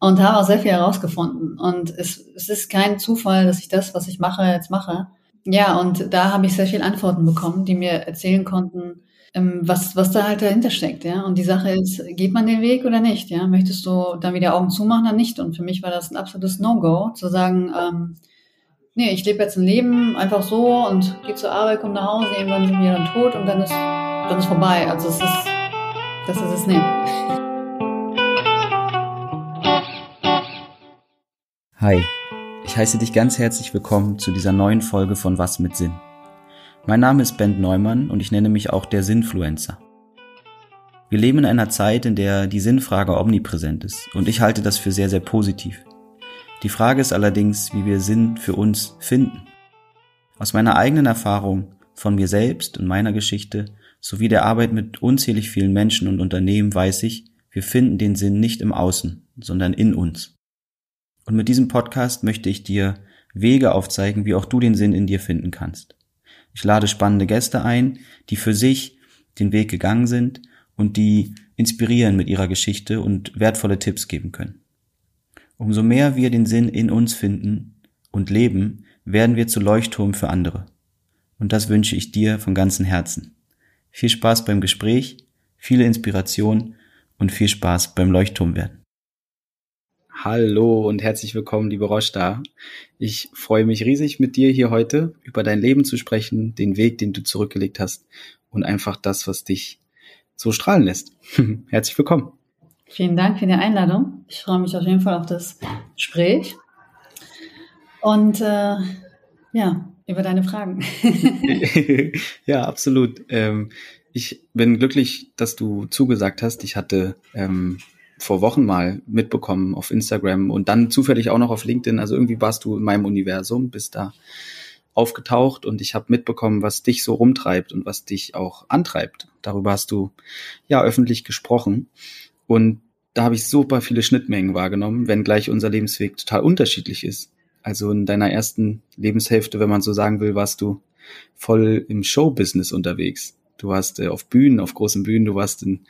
und habe auch sehr viel herausgefunden. Und es, es ist kein Zufall, dass ich das, was ich mache, jetzt mache. Ja, und da habe ich sehr viele Antworten bekommen, die mir erzählen konnten, ähm, was, was da halt dahinter steckt, ja. Und die Sache ist, geht man den Weg oder nicht, ja? Möchtest du dann wieder Augen zumachen oder nicht? Und für mich war das ein absolutes No-Go, zu sagen, ähm, nee, ich lebe jetzt ein Leben einfach so und gehe zur Arbeit, komme nach Hause, irgendwann sind wir dann tot und dann ist, dann ist vorbei. Also es ist, das ist es nicht. Hi, ich heiße dich ganz herzlich willkommen zu dieser neuen Folge von Was mit Sinn. Mein Name ist Ben Neumann und ich nenne mich auch der Sinnfluencer. Wir leben in einer Zeit, in der die Sinnfrage omnipräsent ist und ich halte das für sehr, sehr positiv. Die Frage ist allerdings, wie wir Sinn für uns finden. Aus meiner eigenen Erfahrung, von mir selbst und meiner Geschichte sowie der Arbeit mit unzählig vielen Menschen und Unternehmen weiß ich, wir finden den Sinn nicht im Außen, sondern in uns. Und mit diesem Podcast möchte ich dir Wege aufzeigen, wie auch du den Sinn in dir finden kannst. Ich lade spannende Gäste ein, die für sich den Weg gegangen sind und die inspirieren mit ihrer Geschichte und wertvolle Tipps geben können. Umso mehr wir den Sinn in uns finden und leben, werden wir zu Leuchtturm für andere. Und das wünsche ich dir von ganzem Herzen. Viel Spaß beim Gespräch, viele Inspiration und viel Spaß beim Leuchtturm werden. Hallo und herzlich willkommen, liebe Roshda. Ich freue mich riesig, mit dir hier heute über dein Leben zu sprechen, den Weg, den du zurückgelegt hast und einfach das, was dich so strahlen lässt. herzlich willkommen. Vielen Dank für die Einladung. Ich freue mich auf jeden Fall auf das Gespräch und äh, ja, über deine Fragen. ja, absolut. Ähm, ich bin glücklich, dass du zugesagt hast. Ich hatte ähm, vor Wochen mal mitbekommen auf Instagram und dann zufällig auch noch auf LinkedIn. Also irgendwie warst du in meinem Universum, bist da aufgetaucht und ich habe mitbekommen, was dich so rumtreibt und was dich auch antreibt. Darüber hast du ja öffentlich gesprochen und da habe ich super viele Schnittmengen wahrgenommen, wenn gleich unser Lebensweg total unterschiedlich ist. Also in deiner ersten Lebenshälfte, wenn man so sagen will, warst du voll im Showbusiness unterwegs. Du warst äh, auf Bühnen, auf großen Bühnen, du warst in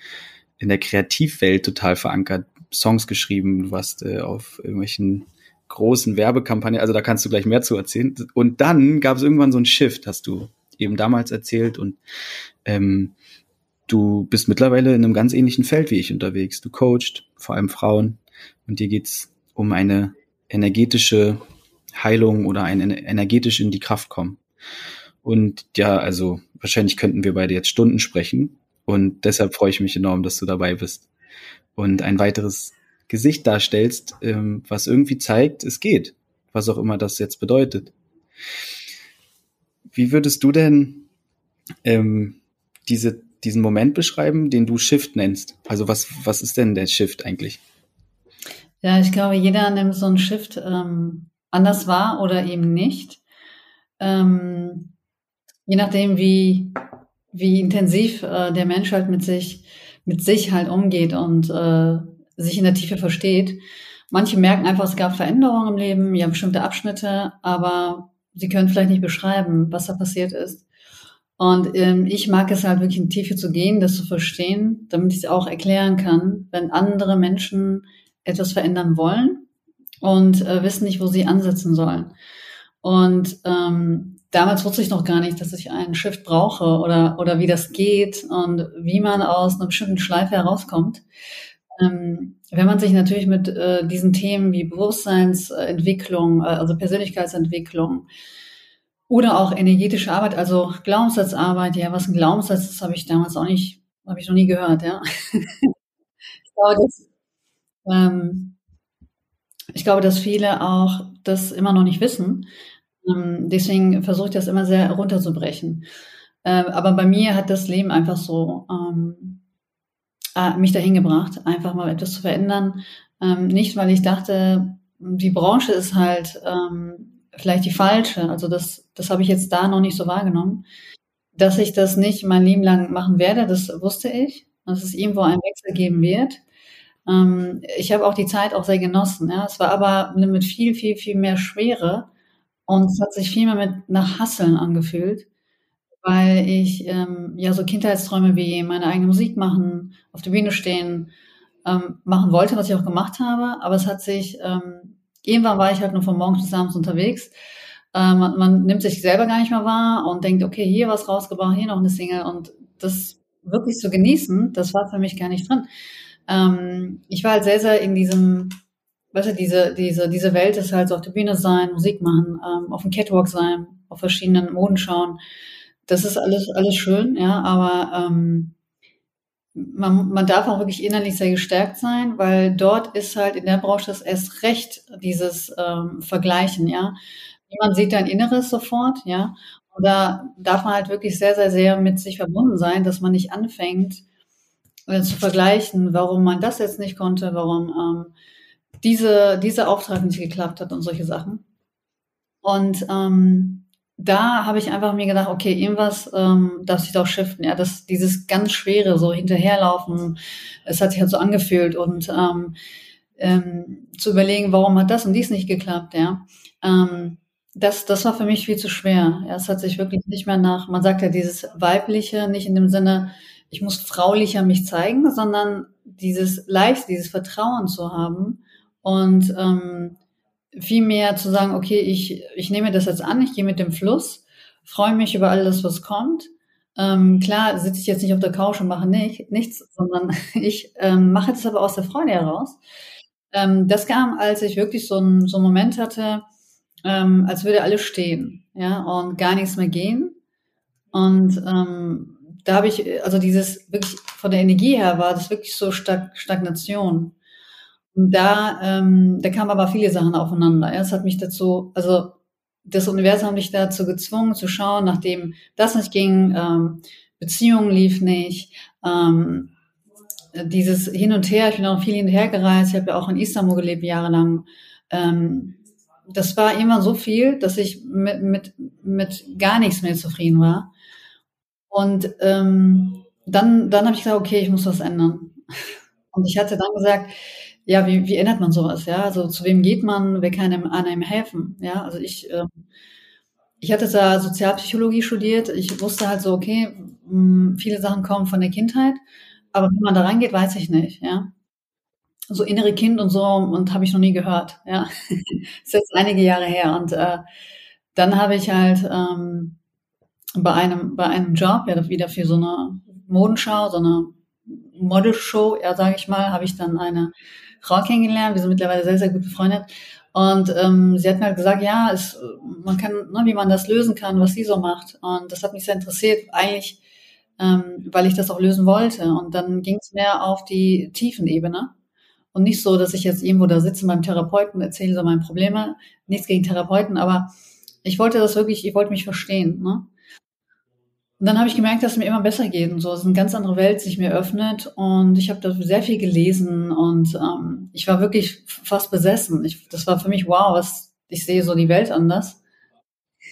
in der Kreativwelt total verankert, Songs geschrieben, du warst äh, auf irgendwelchen großen Werbekampagnen, also da kannst du gleich mehr zu erzählen. Und dann gab es irgendwann so ein Shift, hast du eben damals erzählt und ähm, du bist mittlerweile in einem ganz ähnlichen Feld wie ich unterwegs. Du coachst vor allem Frauen und dir geht's um eine energetische Heilung oder ein energetisch in die Kraft kommen. Und ja, also wahrscheinlich könnten wir beide jetzt Stunden sprechen. Und deshalb freue ich mich enorm, dass du dabei bist und ein weiteres Gesicht darstellst, ähm, was irgendwie zeigt, es geht, was auch immer das jetzt bedeutet. Wie würdest du denn ähm, diese, diesen Moment beschreiben, den du Shift nennst? Also was, was ist denn der Shift eigentlich? Ja, ich glaube, jeder nimmt so einen Shift ähm, anders wahr oder eben nicht. Ähm, je nachdem, wie, wie intensiv äh, der Mensch halt mit sich, mit sich halt umgeht und äh, sich in der Tiefe versteht. Manche merken einfach, es gab Veränderungen im Leben, ja bestimmte Abschnitte, aber sie können vielleicht nicht beschreiben, was da passiert ist. Und ähm, ich mag es halt wirklich in Tiefe zu gehen, das zu verstehen, damit ich es auch erklären kann, wenn andere Menschen etwas verändern wollen und äh, wissen nicht, wo sie ansetzen sollen. Und ähm, damals wusste ich noch gar nicht, dass ich einen Shift brauche oder, oder wie das geht und wie man aus einer bestimmten Schleife herauskommt. Ähm, wenn man sich natürlich mit äh, diesen Themen wie Bewusstseinsentwicklung, äh, also Persönlichkeitsentwicklung oder auch energetische Arbeit, also Glaubenssatzarbeit, ja, was ein Glaubenssatz ist, habe ich damals auch nicht, habe ich noch nie gehört, ja. ich, glaube, dass, ähm, ich glaube, dass viele auch das immer noch nicht wissen ähm, deswegen versuche ich das immer sehr runterzubrechen. Äh, aber bei mir hat das Leben einfach so ähm, äh, mich dahin gebracht, einfach mal etwas zu verändern. Ähm, nicht, weil ich dachte, die Branche ist halt ähm, vielleicht die falsche. Also das, das habe ich jetzt da noch nicht so wahrgenommen. Dass ich das nicht mein Leben lang machen werde, das wusste ich. Dass es irgendwo einen Wechsel geben wird. Ähm, ich habe auch die Zeit auch sehr genossen. Ja. Es war aber mit viel, viel, viel mehr Schwere und es hat sich viel mehr mit nach Hasseln angefühlt, weil ich ähm, ja so Kindheitsträume wie meine eigene Musik machen, auf der Bühne stehen, ähm, machen wollte, was ich auch gemacht habe. Aber es hat sich, ähm, irgendwann war ich halt nur von morgens bis abends unterwegs. Äh, man, man nimmt sich selber gar nicht mehr wahr und denkt, okay, hier was rausgebracht, hier noch eine Single und das wirklich zu genießen, das war für mich gar nicht drin. Ähm, ich war halt sehr, sehr in diesem, weißt du, diese, diese, diese Welt ist halt so auf der Bühne sein, Musik machen, ähm, auf dem Catwalk sein, auf verschiedenen Moden schauen. Das ist alles, alles schön, ja, aber ähm, man, man darf auch wirklich innerlich sehr gestärkt sein, weil dort ist halt in der Branche das erst recht dieses ähm, Vergleichen, ja. Jemand sieht dein Inneres sofort, ja. Und da darf man halt wirklich sehr, sehr, sehr mit sich verbunden sein, dass man nicht anfängt äh, zu vergleichen, warum man das jetzt nicht konnte, warum ähm, diese, dieser Auftrag nicht geklappt hat und solche Sachen. Und ähm, da habe ich einfach mir gedacht, okay, irgendwas ähm, darf sich doch shiften. Ja, das, dieses ganz schwere, so hinterherlaufen, es hat sich halt so angefühlt und ähm, ähm, zu überlegen, warum hat das und dies nicht geklappt, ja. Ähm, das, das war für mich viel zu schwer. Ja, es hat sich wirklich nicht mehr nach, man sagt ja dieses Weibliche, nicht in dem Sinne, ich muss fraulicher mich zeigen, sondern dieses Leicht, dieses Vertrauen zu haben und ähm, viel mehr zu sagen, okay, ich, ich nehme das jetzt an, ich gehe mit dem Fluss, freue mich über alles, was kommt. Ähm, klar sitze ich jetzt nicht auf der Couch und mache nicht, nichts, sondern ich ähm, mache das aber aus der Freude heraus. Ähm, das kam, als ich wirklich so, ein, so einen Moment hatte, ähm, als würde alles stehen, ja, und gar nichts mehr gehen. Und ähm, da habe ich, also dieses wirklich von der Energie her war das wirklich so Stag Stagnation. Da, ähm, da kamen aber viele Sachen aufeinander. Ja, es hat mich dazu, also das Universum hat mich dazu gezwungen zu schauen, nachdem das nicht ging, ähm, Beziehungen lief nicht, ähm, dieses Hin und Her, ich bin auch viel hin und her gereist, ich habe ja auch in Istanbul gelebt jahrelang. Ähm, das war immer so viel, dass ich mit, mit, mit gar nichts mehr zufrieden war. Und ähm, dann, dann habe ich gesagt, okay, ich muss was ändern. Und ich hatte dann gesagt, ja, wie, wie ändert man sowas? Ja, also zu wem geht man? Wer kann einem, einem helfen? Ja, also ich, ähm, ich hatte da Sozialpsychologie studiert. Ich wusste halt so, okay, mh, hm, viele Sachen kommen von der Kindheit, aber wie man da reingeht, weiß ich nicht. Ja, so innere Kind und so und habe ich noch nie gehört. Ja, ist jetzt einige Jahre her und äh, dann habe ich halt ähm, bei einem bei einem Job ja wieder für so eine Modenschau, so eine Modelshow, ja sage ich mal, habe ich dann eine Frau kennengelernt. Wir sind mittlerweile sehr sehr gut befreundet und ähm, sie hat mir halt gesagt, ja, es, man kann, ne, wie man das lösen kann, was sie so macht und das hat mich sehr interessiert, eigentlich, ähm, weil ich das auch lösen wollte und dann ging es mehr auf die Tiefenebene und nicht so, dass ich jetzt irgendwo da sitze beim Therapeuten, erzähle so meine Probleme. Nichts gegen Therapeuten, aber ich wollte das wirklich, ich wollte mich verstehen. Ne? Und dann habe ich gemerkt, dass es mir immer besser geht und so. Es ist eine ganz andere Welt, sich mir öffnet. Und ich habe da sehr viel gelesen und ähm, ich war wirklich fast besessen. Ich, das war für mich, wow, was, ich sehe so die Welt anders.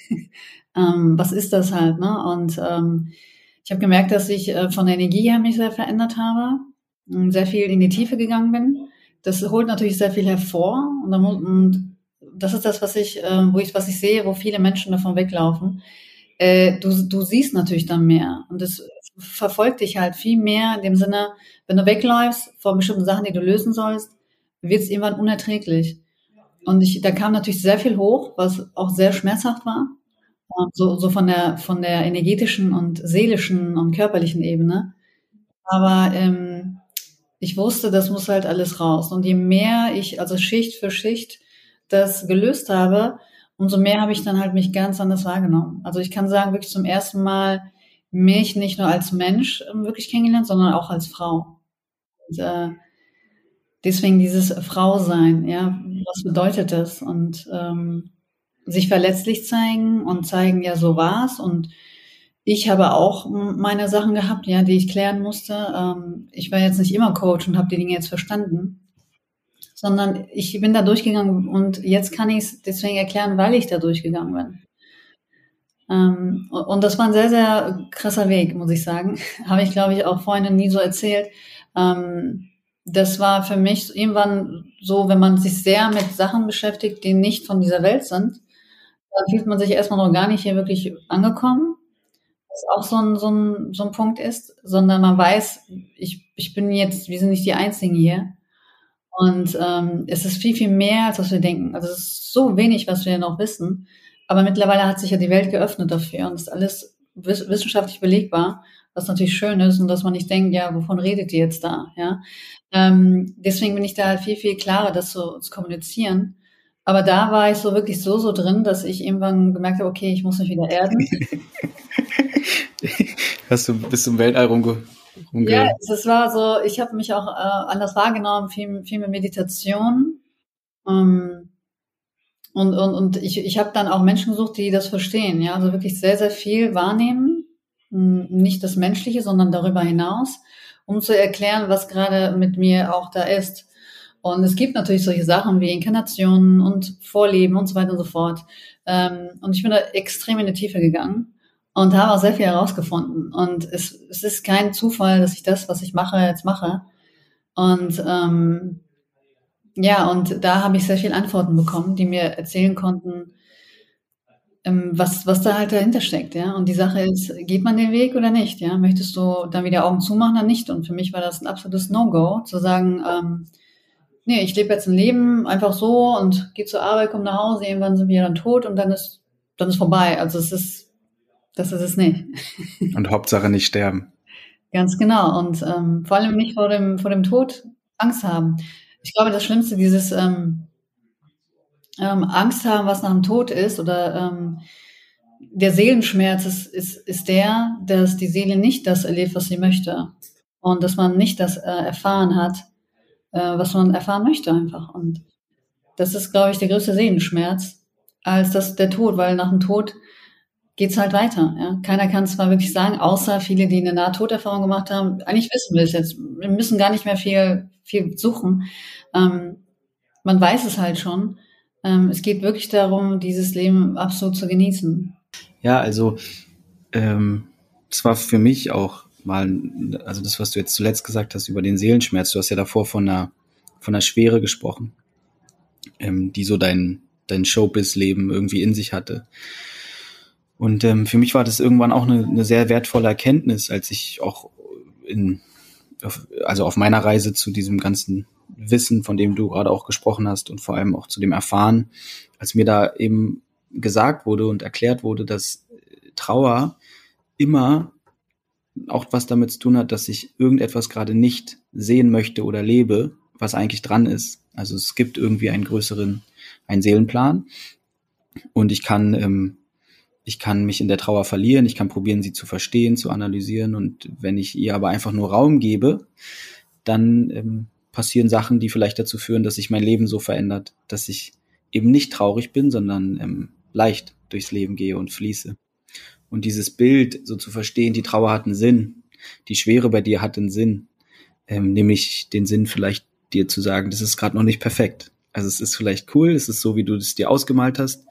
ähm, was ist das halt, ne? Und ähm, ich habe gemerkt, dass ich äh, von der Energie her mich sehr verändert habe, sehr viel in die Tiefe gegangen bin das holt natürlich sehr viel hervor und, muss, und das ist das, was ich, äh, wo ich, was ich sehe, wo viele Menschen davon weglaufen. Äh, du, du siehst natürlich dann mehr und das verfolgt dich halt viel mehr in dem Sinne, wenn du wegläufst vor bestimmten Sachen, die du lösen sollst, wird es irgendwann unerträglich. Und ich, da kam natürlich sehr viel hoch, was auch sehr schmerzhaft war. So, so von der, von der energetischen und seelischen und körperlichen Ebene. Aber ähm, ich wusste, das muss halt alles raus. Und je mehr ich, also Schicht für Schicht, das gelöst habe, umso mehr habe ich dann halt mich ganz anders wahrgenommen. Also ich kann sagen, wirklich zum ersten Mal mich nicht nur als Mensch ähm, wirklich kennengelernt, sondern auch als Frau. Und, äh, deswegen dieses Frausein, ja, was bedeutet das? Und ähm, sich verletzlich zeigen und zeigen, ja, so war's und ich habe auch meine Sachen gehabt, ja, die ich klären musste. Ähm, ich war jetzt nicht immer Coach und habe die Dinge jetzt verstanden, sondern ich bin da durchgegangen und jetzt kann ich es deswegen erklären, weil ich da durchgegangen bin. Ähm, und das war ein sehr, sehr krasser Weg, muss ich sagen. habe ich, glaube ich, auch vorhin nie so erzählt. Ähm, das war für mich irgendwann so, wenn man sich sehr mit Sachen beschäftigt, die nicht von dieser Welt sind, dann fühlt man sich erstmal noch gar nicht hier wirklich angekommen auch so ein, so ein, so ein Punkt ist, sondern man weiß, ich ich bin jetzt, wir sind nicht die Einzigen hier. Und ähm, es ist viel, viel mehr, als was wir denken. Also es ist so wenig, was wir noch wissen. Aber mittlerweile hat sich ja die Welt geöffnet dafür und ist alles wissenschaftlich belegbar, was natürlich schön ist und dass man nicht denkt, ja, wovon redet ihr jetzt da? Ja, ähm, deswegen bin ich da halt viel, viel klarer, das so zu kommunizieren. Aber da war ich so wirklich so, so drin, dass ich irgendwann gemerkt habe, okay, ich muss mich wieder erden. Hast du bis zum Weltall rumge rumge Ja, es war so, ich habe mich auch äh, anders wahrgenommen, viel, viel mehr Meditation. Ähm, und, und, und ich, ich habe dann auch Menschen gesucht, die das verstehen, ja, also wirklich sehr, sehr viel wahrnehmen, nicht das Menschliche, sondern darüber hinaus, um zu erklären, was gerade mit mir auch da ist. Und es gibt natürlich solche Sachen wie Inkarnationen und Vorleben und so weiter und so fort. Ähm, und ich bin da extrem in die Tiefe gegangen und habe auch sehr viel herausgefunden. Und es, es ist kein Zufall, dass ich das, was ich mache, jetzt mache. Und ähm, ja, und da habe ich sehr viele Antworten bekommen, die mir erzählen konnten, ähm, was, was da halt dahinter steckt, ja. Und die Sache ist, geht man den Weg oder nicht, ja? Möchtest du dann wieder Augen zumachen oder nicht? Und für mich war das ein absolutes No-Go, zu sagen, ähm, nee, ich lebe jetzt ein Leben einfach so und gehe zur Arbeit, komme nach Hause, irgendwann sind wir dann tot und dann ist, dann ist vorbei. Also es ist, das ist es nicht. Und Hauptsache nicht sterben. Ganz genau. Und ähm, vor allem nicht vor dem, vor dem Tod Angst haben ich glaube, das Schlimmste, dieses ähm, ähm, Angst haben, was nach dem Tod ist, oder ähm, der Seelenschmerz ist, ist, ist der, dass die Seele nicht das erlebt, was sie möchte. Und dass man nicht das äh, erfahren hat, äh, was man erfahren möchte einfach. Und das ist, glaube ich, der größte Seelenschmerz als das, der Tod, weil nach dem Tod geht's halt weiter. Ja? Keiner kann es mal wirklich sagen, außer viele, die eine Nahtoderfahrung gemacht haben. Eigentlich wissen wir es jetzt. Wir müssen gar nicht mehr viel, viel suchen. Ähm, man weiß es halt schon. Ähm, es geht wirklich darum, dieses Leben absolut zu genießen. Ja, also ähm, es war für mich auch mal, also das, was du jetzt zuletzt gesagt hast über den Seelenschmerz, du hast ja davor von einer, von einer Schwere gesprochen, ähm, die so dein, dein Showbiz-Leben irgendwie in sich hatte. Und ähm, für mich war das irgendwann auch eine, eine sehr wertvolle Erkenntnis, als ich auch in, auf, also auf meiner Reise zu diesem ganzen Wissen, von dem du gerade auch gesprochen hast und vor allem auch zu dem Erfahren, als mir da eben gesagt wurde und erklärt wurde, dass Trauer immer auch was damit zu tun hat, dass ich irgendetwas gerade nicht sehen möchte oder lebe, was eigentlich dran ist. Also es gibt irgendwie einen größeren, einen Seelenplan und ich kann, ähm, ich kann mich in der Trauer verlieren, ich kann probieren, sie zu verstehen, zu analysieren und wenn ich ihr aber einfach nur Raum gebe, dann ähm, passieren Sachen, die vielleicht dazu führen, dass sich mein Leben so verändert, dass ich eben nicht traurig bin, sondern ähm, leicht durchs Leben gehe und fließe. Und dieses Bild so zu verstehen, die Trauer hat einen Sinn, die Schwere bei dir hat einen Sinn, ähm, nämlich den Sinn vielleicht dir zu sagen, das ist gerade noch nicht perfekt. Also es ist vielleicht cool, es ist so, wie du es dir ausgemalt hast.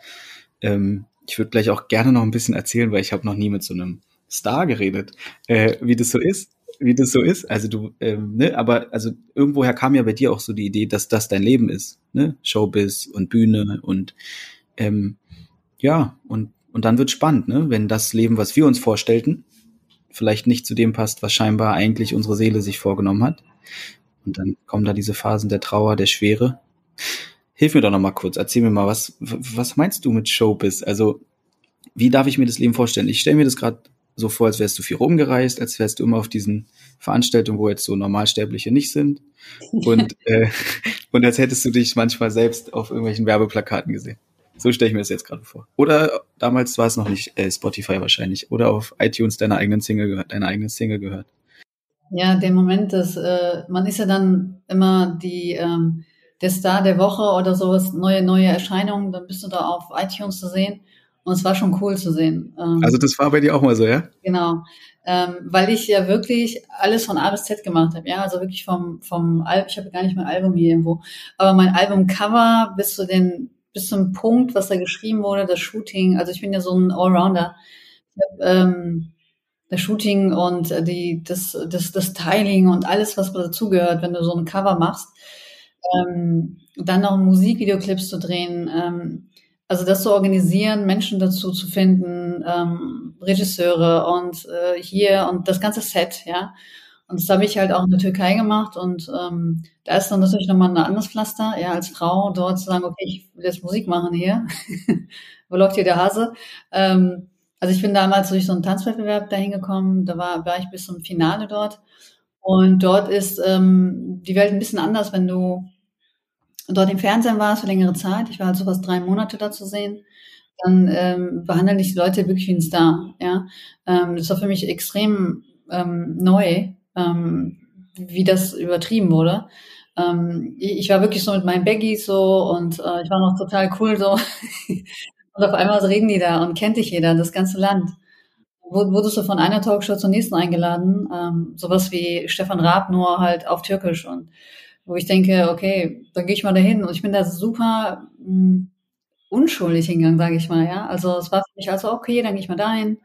Ähm, ich würde gleich auch gerne noch ein bisschen erzählen, weil ich habe noch nie mit so einem Star geredet, äh, wie das so ist wie das so ist. Also du, ähm, ne, aber also irgendwoher kam ja bei dir auch so die Idee, dass das dein Leben ist, ne? Showbiz und Bühne und ähm, ja, und, und dann wird spannend, ne? Wenn das Leben, was wir uns vorstellten, vielleicht nicht zu dem passt, was scheinbar eigentlich unsere Seele sich vorgenommen hat. Und dann kommen da diese Phasen der Trauer, der Schwere. Hilf mir doch noch mal kurz, erzähl mir mal, was, was meinst du mit Showbiz? Also, wie darf ich mir das Leben vorstellen? Ich stelle mir das gerade so vor, als wärst du viel rumgereist, als wärst du immer auf diesen Veranstaltungen, wo jetzt so Normalsterbliche nicht sind. Und, äh, und als hättest du dich manchmal selbst auf irgendwelchen Werbeplakaten gesehen. So stelle ich mir das jetzt gerade vor. Oder damals war es noch nicht äh, Spotify wahrscheinlich. Oder auf iTunes deiner eigenen Single gehört, deine eigene Single gehört. Ja, der Moment, dass äh, man ist ja dann immer die ähm, der Star der Woche oder sowas, neue, neue Erscheinungen, dann bist du da auf iTunes zu sehen. Und es war schon cool zu sehen. Ähm, also das war bei dir auch mal so, ja? Genau. Ähm, weil ich ja wirklich alles von A bis Z gemacht habe. Ja, also wirklich vom, vom Album, ich habe gar nicht mein Album hier irgendwo, aber mein Albumcover bis zu den, bis zum Punkt, was da geschrieben wurde, das Shooting. Also ich bin ja so ein Allrounder. Ich hab, ähm, das Shooting und die, das, das, das Styling und alles, was dazugehört, wenn du so ein Cover machst. Ähm, dann noch Musikvideoclips zu drehen. Ähm, also das zu organisieren, Menschen dazu zu finden, ähm, Regisseure und äh, hier und das ganze Set, ja. Und das habe ich halt auch in der Türkei gemacht und ähm, da ist dann natürlich nochmal ein anderes Pflaster, ja, als Frau dort zu sagen, okay, ich will jetzt Musik machen hier. Wo läuft hier der Hase? Ähm, also ich bin damals durch so einen Tanzwettbewerb dahin gekommen, da war, war ich bis zum Finale dort. Und dort ist ähm, die Welt ein bisschen anders, wenn du dort im Fernsehen warst für längere Zeit. Ich war halt so fast drei Monate da zu sehen dann ähm, behandeln dich die Leute wirklich wie ein Star. Ja, ähm, das war für mich extrem ähm, neu, ähm, wie das übertrieben wurde. Ähm, ich war wirklich so mit meinen Baggies so und äh, ich war noch total cool so. und auf einmal reden die da und kennt dich jeder, das ganze Land. Wurdest du von einer Talkshow zur nächsten eingeladen, ähm, sowas wie Stefan Raab, nur halt auf Türkisch und wo ich denke, okay, dann gehe ich mal dahin und ich bin da super mh, hm, unschuldig hingegangen, sage ich mal, ja. Also es war für mich also okay, dann gehe ich mal dahin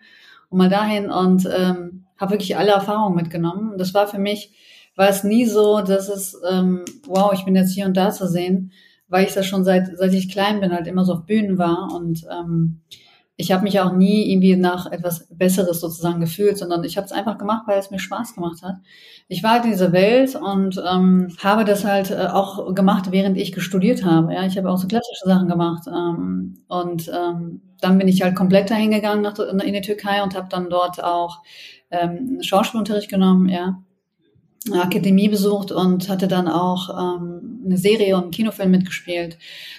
und mal dahin und ähm, habe wirklich alle Erfahrungen mitgenommen. Und das war für mich, war es nie so, dass es, ähm, wow, ich bin jetzt hier und da zu sehen, weil ich das schon seit, seit ich klein bin, halt immer so auf Bühnen war und ähm, ich habe mich auch nie irgendwie nach etwas Besseres sozusagen gefühlt, sondern ich habe es einfach gemacht, weil es mir Spaß gemacht hat. Ich war halt in dieser Welt und ähm, habe das halt äh, auch gemacht, während ich gestudiert habe. Ja, ich habe auch so klassische Sachen gemacht ähm, und ähm, dann bin ich halt komplett dahin gegangen nach, in die Türkei und habe dann dort auch ähm, Schauspielunterricht genommen, ja, Akademie besucht und hatte dann auch ähm, eine Serie und einen Kinofilm mitgespielt.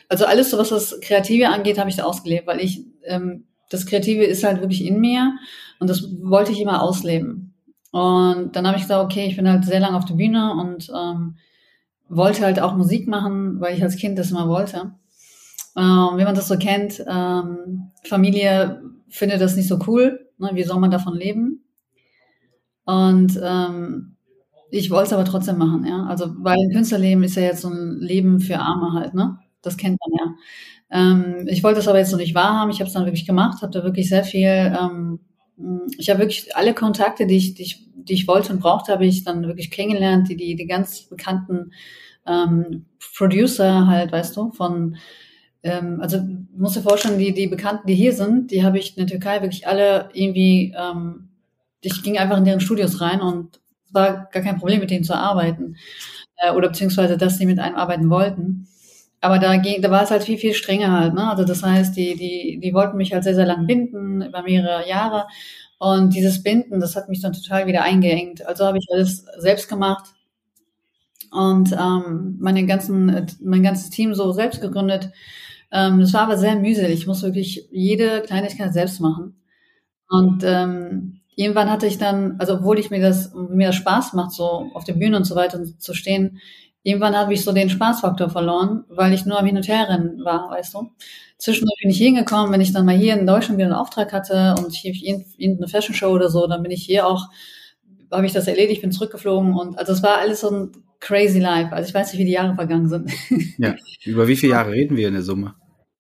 Also alles, so was das Kreative angeht, habe ich da ausgelebt, weil ich ähm, das Kreative ist halt wirklich in mir und das wollte ich immer ausleben. Und dann habe ich gesagt, okay, ich bin halt sehr lange auf der Bühne und ähm, wollte halt auch Musik machen, weil ich als Kind das immer wollte. Ähm, wie man das so kennt, ähm, Familie findet das nicht so cool. Ne? Wie soll man davon leben? Und ähm, ich wollte es aber trotzdem machen, ja. Also weil ein Künstlerleben ist ja jetzt so ein Leben für Arme halt, ne? Das kennt man ja. Ähm, ich wollte es aber jetzt noch nicht wahrhaben. Ich habe es dann wirklich gemacht, habe da wirklich sehr viel. Ähm, ich habe wirklich alle Kontakte, die ich, die ich, die ich wollte und brauchte, habe ich dann wirklich kennengelernt. Die, die, die ganz bekannten ähm, Producer halt, weißt du, von ähm, also musst dir vorstellen, die, die Bekannten, die hier sind, die habe ich in der Türkei wirklich alle irgendwie, ähm, ich ging einfach in deren Studios rein und es war gar kein Problem, mit denen zu arbeiten. Äh, oder beziehungsweise, dass sie mit einem arbeiten wollten. Aber da ging, da war es halt viel, viel strenger halt, ne? Also das heißt, die, die, die wollten mich halt sehr, sehr lang binden, über mehrere Jahre. Und dieses Binden, das hat mich dann total wieder eingeengt. Also habe ich alles selbst gemacht und ähm, meine ganzen, mein ganzes Team so selbst gegründet. Ähm, das war aber sehr mühselig. Ich muss wirklich jede Kleinigkeit selbst machen. Und ähm, irgendwann hatte ich dann, also obwohl ich mir das, mir das Spaß macht, so auf der Bühne und so weiter zu stehen, irgendwann habe ich so den Spaßfaktor verloren, weil ich nur am Hin- und Herrennen war, weißt du. Zwischendurch bin ich hingekommen, wenn ich dann mal hier in Deutschland wieder einen Auftrag hatte und hier irgendeine Fashion Show oder so, dann bin ich hier auch, habe ich das erledigt, bin zurückgeflogen und also es war alles so ein crazy life. Also ich weiß nicht, wie die Jahre vergangen sind. Ja, über wie viele Jahre reden wir in der Summe?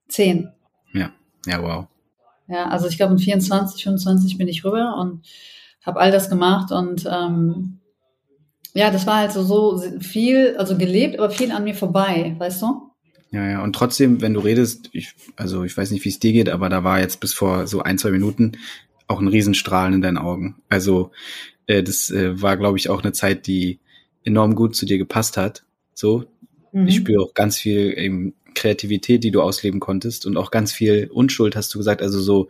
Zehn. Ja, ja, wow. Ja, also ich glaube in 24, 25 bin ich rüber und habe all das gemacht und ähm, ja, das war halt so, so viel, also gelebt, aber viel an mir vorbei, weißt du? Ja, ja, und trotzdem, wenn du redest, ich, also ich weiß nicht, wie es dir geht, aber da war jetzt bis vor so ein, zwei Minuten auch ein Riesenstrahlen in deinen Augen. Also äh, das äh, war, glaube ich, auch eine Zeit, die enorm gut zu dir gepasst hat. So, mhm. ich spüre auch ganz viel eben Kreativität, die du ausleben konntest und auch ganz viel Unschuld, hast du gesagt. Also so,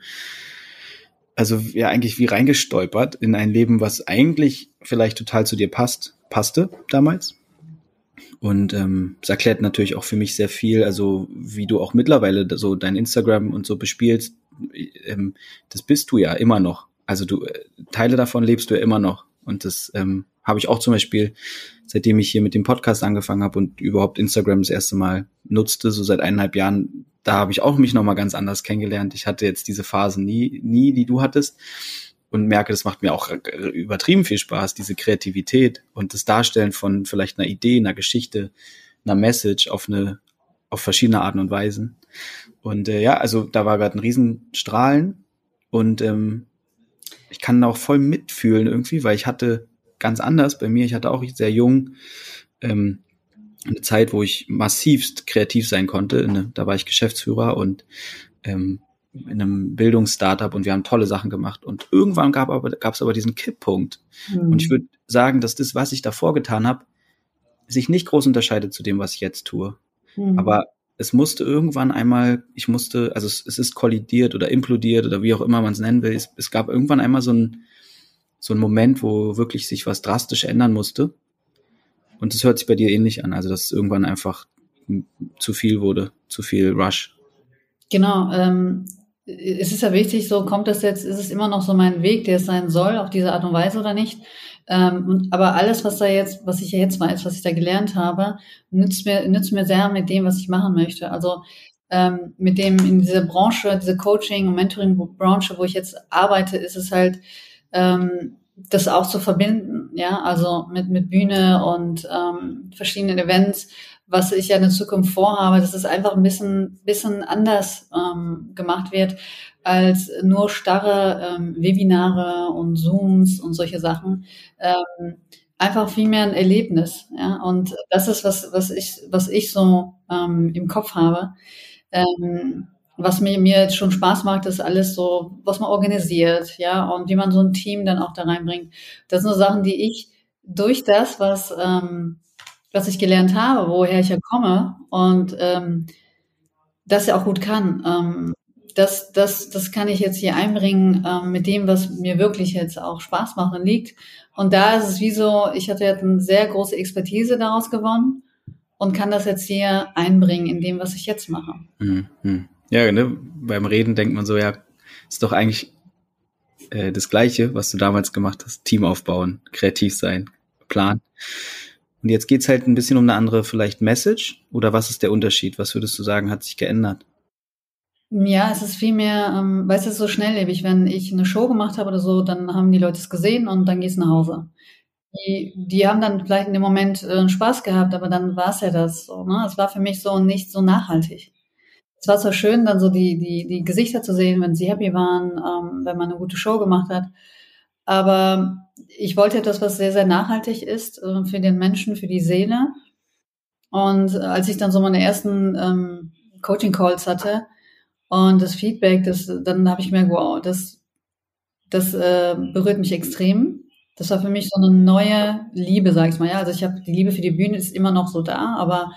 also ja eigentlich wie reingestolpert in ein Leben, was eigentlich vielleicht total zu dir passt, passte damals. Und ähm, es erklärt natürlich auch für mich sehr viel, also wie du auch mittlerweile so dein Instagram und so bespielst, ähm, das bist du ja immer noch. Also du äh, Teile davon lebst du ja immer noch. Und das ähm, habe ich auch zum Beispiel, seitdem ich hier mit dem Podcast angefangen habe und überhaupt Instagram das erste Mal nutzte, so seit eineinhalb Jahren, da habe ich auch mich nochmal ganz anders kennengelernt. Ich hatte jetzt diese Phasen nie, nie, die du hattest und merke, das macht mir auch übertrieben viel Spaß, diese Kreativität und das Darstellen von vielleicht einer Idee, einer Geschichte, einer Message auf eine, auf verschiedene Arten und Weisen. Und äh, ja, also da war gerade ein Riesenstrahlen und ähm, ich kann auch voll mitfühlen irgendwie, weil ich hatte ganz anders bei mir, ich hatte auch sehr jung ähm, eine Zeit, wo ich massivst kreativ sein konnte. Ne? Da war ich Geschäftsführer und ähm, in einem Bildungsstartup und wir haben tolle Sachen gemacht. Und irgendwann gab aber, gab es aber diesen Kipppunkt. Mhm. Und ich würde sagen, dass das, was ich davor getan habe, sich nicht groß unterscheidet zu dem, was ich jetzt tue. Mhm. Aber es musste irgendwann einmal, ich musste, also es, es, ist kollidiert oder implodiert oder wie auch immer man es nennen will. Es, es gab irgendwann einmal so ein, so Moment, wo wirklich sich was drastisch ändern musste. Und das hört sich bei dir ähnlich an. Also, dass es irgendwann einfach zu viel wurde, zu viel Rush. Genau. Ähm, es ist ja wichtig, so kommt das jetzt, ist es immer noch so mein Weg, der es sein soll, auf diese Art und Weise oder nicht. Ähm, aber alles, was da jetzt, was ich ja jetzt weiß, was ich da gelernt habe, nützt mir, nützt mir sehr mit dem, was ich machen möchte. Also ähm, mit dem in dieser Branche, diese Coaching- und Mentoring-Branche, wo ich jetzt arbeite, ist es halt ähm, das auch zu verbinden, ja, also mit, mit Bühne und ähm, verschiedenen Events, was ich ja in der Zukunft vorhabe, dass es einfach ein bisschen, bisschen anders ähm, gemacht wird als nur starre ähm, Webinare und Zooms und solche Sachen. Ähm, einfach viel mehr ein Erlebnis, ja, und das ist was, was ich, was ich so ähm, im Kopf habe. Ähm, was mir, mir jetzt schon Spaß macht, ist alles so, was man organisiert, ja, und wie man so ein Team dann auch da reinbringt. Das sind so Sachen, die ich durch das, was, ähm, was ich gelernt habe, woher ich ja komme und ähm, das ja auch gut kann. Ähm, das, das, das kann ich jetzt hier einbringen ähm, mit dem, was mir wirklich jetzt auch Spaß macht und liegt. Und da ist es wie so, ich hatte jetzt eine sehr große Expertise daraus gewonnen und kann das jetzt hier einbringen in dem, was ich jetzt mache. Mhm. Ja, ne? beim Reden denkt man so, ja, ist doch eigentlich äh, das Gleiche, was du damals gemacht hast. Team aufbauen, kreativ sein, Plan. Und jetzt geht's halt ein bisschen um eine andere vielleicht Message. Oder was ist der Unterschied? Was würdest du sagen, hat sich geändert? Ja, es ist viel mehr, ähm, du, es ist so schnelllebig. Wenn ich eine Show gemacht habe oder so, dann haben die Leute es gesehen und dann gehst du nach Hause. Die, die haben dann vielleicht in dem Moment äh, Spaß gehabt, aber dann war es ja das so. Ne? Es war für mich so nicht so nachhaltig es war zwar schön, dann so die, die, die Gesichter zu sehen, wenn sie happy waren, ähm, wenn man eine gute Show gemacht hat. Aber ich wollte etwas, was sehr, sehr nachhaltig ist äh, für den Menschen, für die Seele. Und als ich dann so meine ersten ähm, Coaching-Calls hatte und das Feedback, das, dann habe ich mir, wow, das, das äh, berührt mich extrem. Das war für mich so eine neue Liebe, sag ich mal. Ja, also ich habe die Liebe für die Bühne ist immer noch so da, aber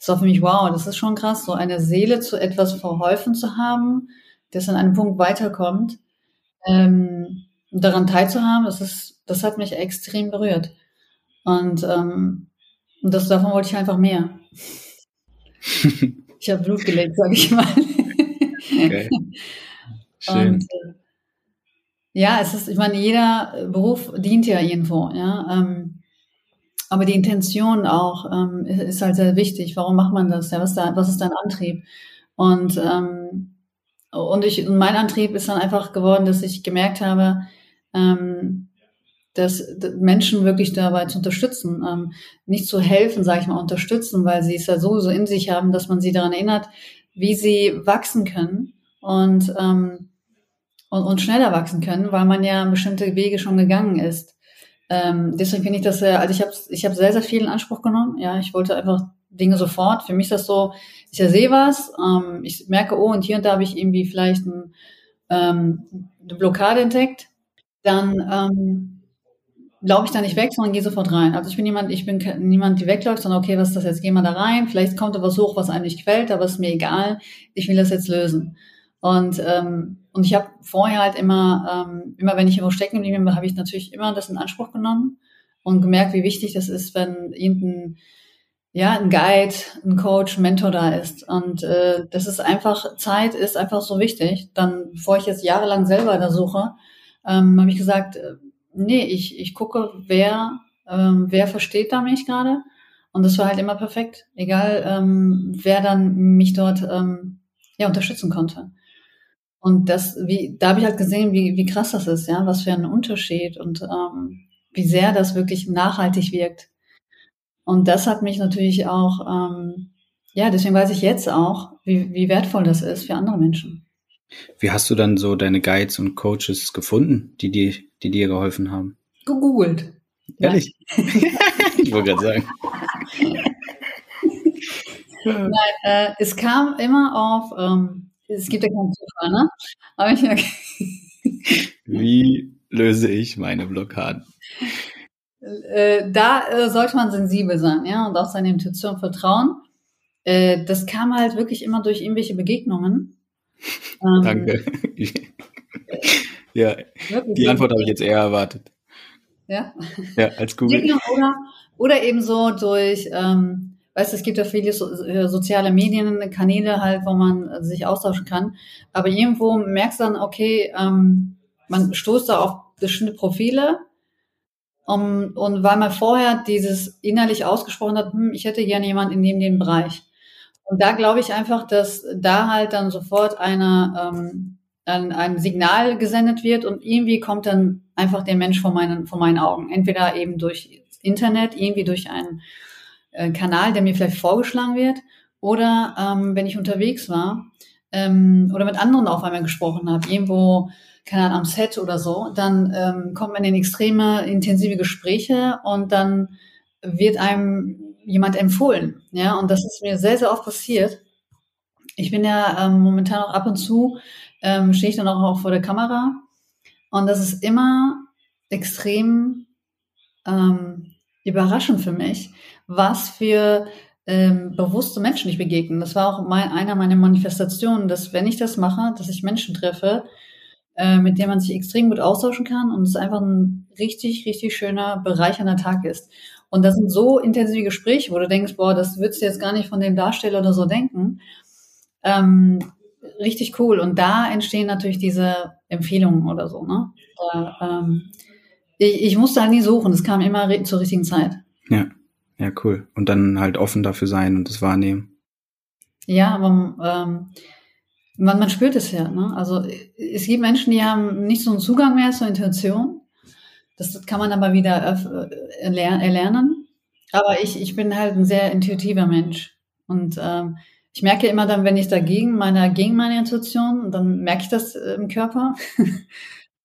es war für mich, wow, das ist schon krass, so eine Seele zu etwas verholfen zu haben, das an einem Punkt weiterkommt, ähm, daran teilzuhaben, das ist, das hat mich extrem berührt. Und ähm, das, davon wollte ich einfach mehr. ich habe Blut gelegt, sag ich mal. okay. Schön. Und, äh, ja, es ist, ich meine, jeder Beruf dient ja irgendwo, ja. Ähm, aber die Intention auch ähm, ist halt sehr wichtig. Warum macht man das? Ja, was, da, was ist dein Antrieb? Und, ähm, und ich, und mein Antrieb ist dann einfach geworden, dass ich gemerkt habe, ähm, dass Menschen wirklich dabei zu unterstützen, ähm, nicht zu helfen, sage ich mal, unterstützen, weil sie es ja sowieso in sich haben, dass man sie daran erinnert, wie sie wachsen können und, ähm, und, und schneller wachsen können, weil man ja bestimmte Wege schon gegangen ist. Ähm, deswegen finde ich das sehr, also ich habe ich hab sehr, sehr viel in Anspruch genommen. Ja, ich wollte einfach Dinge sofort. Für mich ist das so, ich sehe was, ähm, ich merke, oh, und hier und da habe ich irgendwie vielleicht ein, ähm, eine Blockade entdeckt. Dann ähm, laufe ich da nicht weg, sondern gehe sofort rein. Also ich bin niemand, ich bin niemand, die wegläuft, sondern okay, was ist das jetzt? Geh mal da rein. Vielleicht kommt da was hoch, was einem nicht gefällt, aber ist mir egal. Ich will das jetzt lösen. Und, ähm, und ich habe vorher halt immer, ähm, immer wenn ich irgendwo stecken geblieben bin, habe ich natürlich immer das in Anspruch genommen und gemerkt, wie wichtig das ist, wenn irgendein ja, ein Guide, ein Coach, ein Mentor da ist. Und äh, das ist einfach, Zeit ist einfach so wichtig. Dann, bevor ich jetzt jahrelang selber da suche, ähm, habe ich gesagt, äh, nee, ich, ich gucke, wer, ähm, wer versteht da mich gerade. Und das war halt immer perfekt. Egal, ähm, wer dann mich dort ähm, ja, unterstützen konnte. Und das, wie, da habe ich halt gesehen, wie, wie krass das ist, ja, was für ein Unterschied und ähm, wie sehr das wirklich nachhaltig wirkt. Und das hat mich natürlich auch, ähm, ja, deswegen weiß ich jetzt auch, wie, wie wertvoll das ist für andere Menschen. Wie hast du dann so deine Guides und Coaches gefunden, die dir, die dir geholfen haben? Gegoogelt. Ehrlich? ich wollte gerade sagen. Nein, äh, es kam immer auf ähm, es gibt ja keinen Zufall, ne? Aber ich, okay. Wie löse ich meine Blockaden? Äh, da äh, sollte man sensibel sein, ja, und auch seiner Intuition vertrauen. Äh, das kam halt wirklich immer durch irgendwelche Begegnungen. Ähm, Danke. ja, die Antwort habe ich jetzt eher erwartet. Ja. Ja, als Google. Oder, oder eben so durch, ähm, weißt du, es gibt ja viele so, äh, soziale Medien, Kanäle halt, wo man sich austauschen kann. Aber irgendwo merkst du dann, okay, ähm, man stoßt da auf bestimmte Profile um, und weil man vorher dieses innerlich ausgesprochen hat, hm, ich hätte gerne jemanden in dem, dem Bereich. Und da glaube ich einfach, dass da halt dann sofort eine, ähm, ein, ein Signal gesendet wird und irgendwie kommt dann einfach der Mensch vor meinen, vor meinen Augen. Entweder eben durch Internet, irgendwie durch einen äh, Kanal, der mir vielleicht vorgeschlagen wird, oder ähm, wenn ich unterwegs war ähm, oder mit anderen auf einmal gesprochen habe, irgendwo keine Ahnung, am Set oder so, dann ähm, kommt man in extreme, intensive Gespräche und dann wird einem jemand empfohlen. Ja, und das ist mir sehr, sehr oft passiert. Ich bin ja ähm, momentan auch ab und zu, ähm, stehe ich dann auch, vor der Kamera und das ist immer extrem ähm, überraschend für mich, was für ähm, bewusste Menschen ich begegne. Das war auch mein, einer meiner Manifestationen, dass wenn ich das mache, dass ich Menschen treffe, äh, mit dem man sich extrem gut austauschen kann und es einfach ein richtig, richtig schöner, bereichernder Tag ist. Und das sind so intensive Gespräche, wo du denkst, boah, das würdest du jetzt gar nicht von dem Darsteller oder so denken. Ähm, richtig cool. Und da entstehen natürlich diese Empfehlungen oder so. Ne? Da, ähm, ich, ich musste halt nie suchen, es kam immer zur richtigen Zeit. Ja, ja, cool. Und dann halt offen dafür sein und das wahrnehmen. Ja, aber ähm, man, man spürt es ja. Ne? Also es gibt Menschen, die haben nicht so einen Zugang mehr zur Intuition. Das kann man aber wieder erlernen. Aber ich, ich bin halt ein sehr intuitiver Mensch. Und ähm, ich merke immer dann, wenn ich dagegen meine, gegen meine Intuition, dann merke ich das äh, im Körper.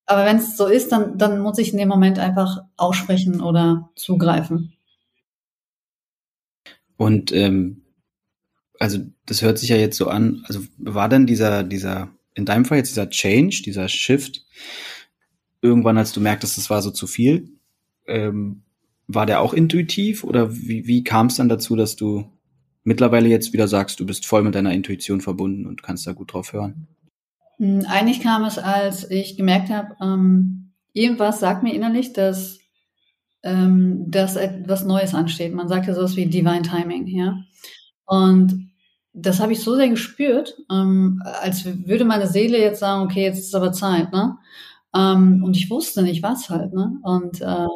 aber wenn es so ist, dann, dann muss ich in dem Moment einfach aussprechen oder zugreifen. Und ähm, also das hört sich ja jetzt so an, also war denn dieser, dieser, in deinem Fall jetzt dieser Change, dieser Shift, irgendwann, als du merktest, das war so zu viel, ähm, war der auch intuitiv oder wie, wie kam es dann dazu, dass du mittlerweile jetzt wieder sagst, du bist voll mit deiner Intuition verbunden und kannst da gut drauf hören? Hm, eigentlich kam es, als ich gemerkt habe, ähm, irgendwas sagt mir innerlich, dass, ähm, dass etwas Neues ansteht. Man sagt ja sowas wie Divine Timing, ja. Und das habe ich so sehr gespürt, ähm, als würde meine Seele jetzt sagen, okay, jetzt ist aber Zeit, ne? Ähm, und ich wusste nicht, was halt, ne? Und äh,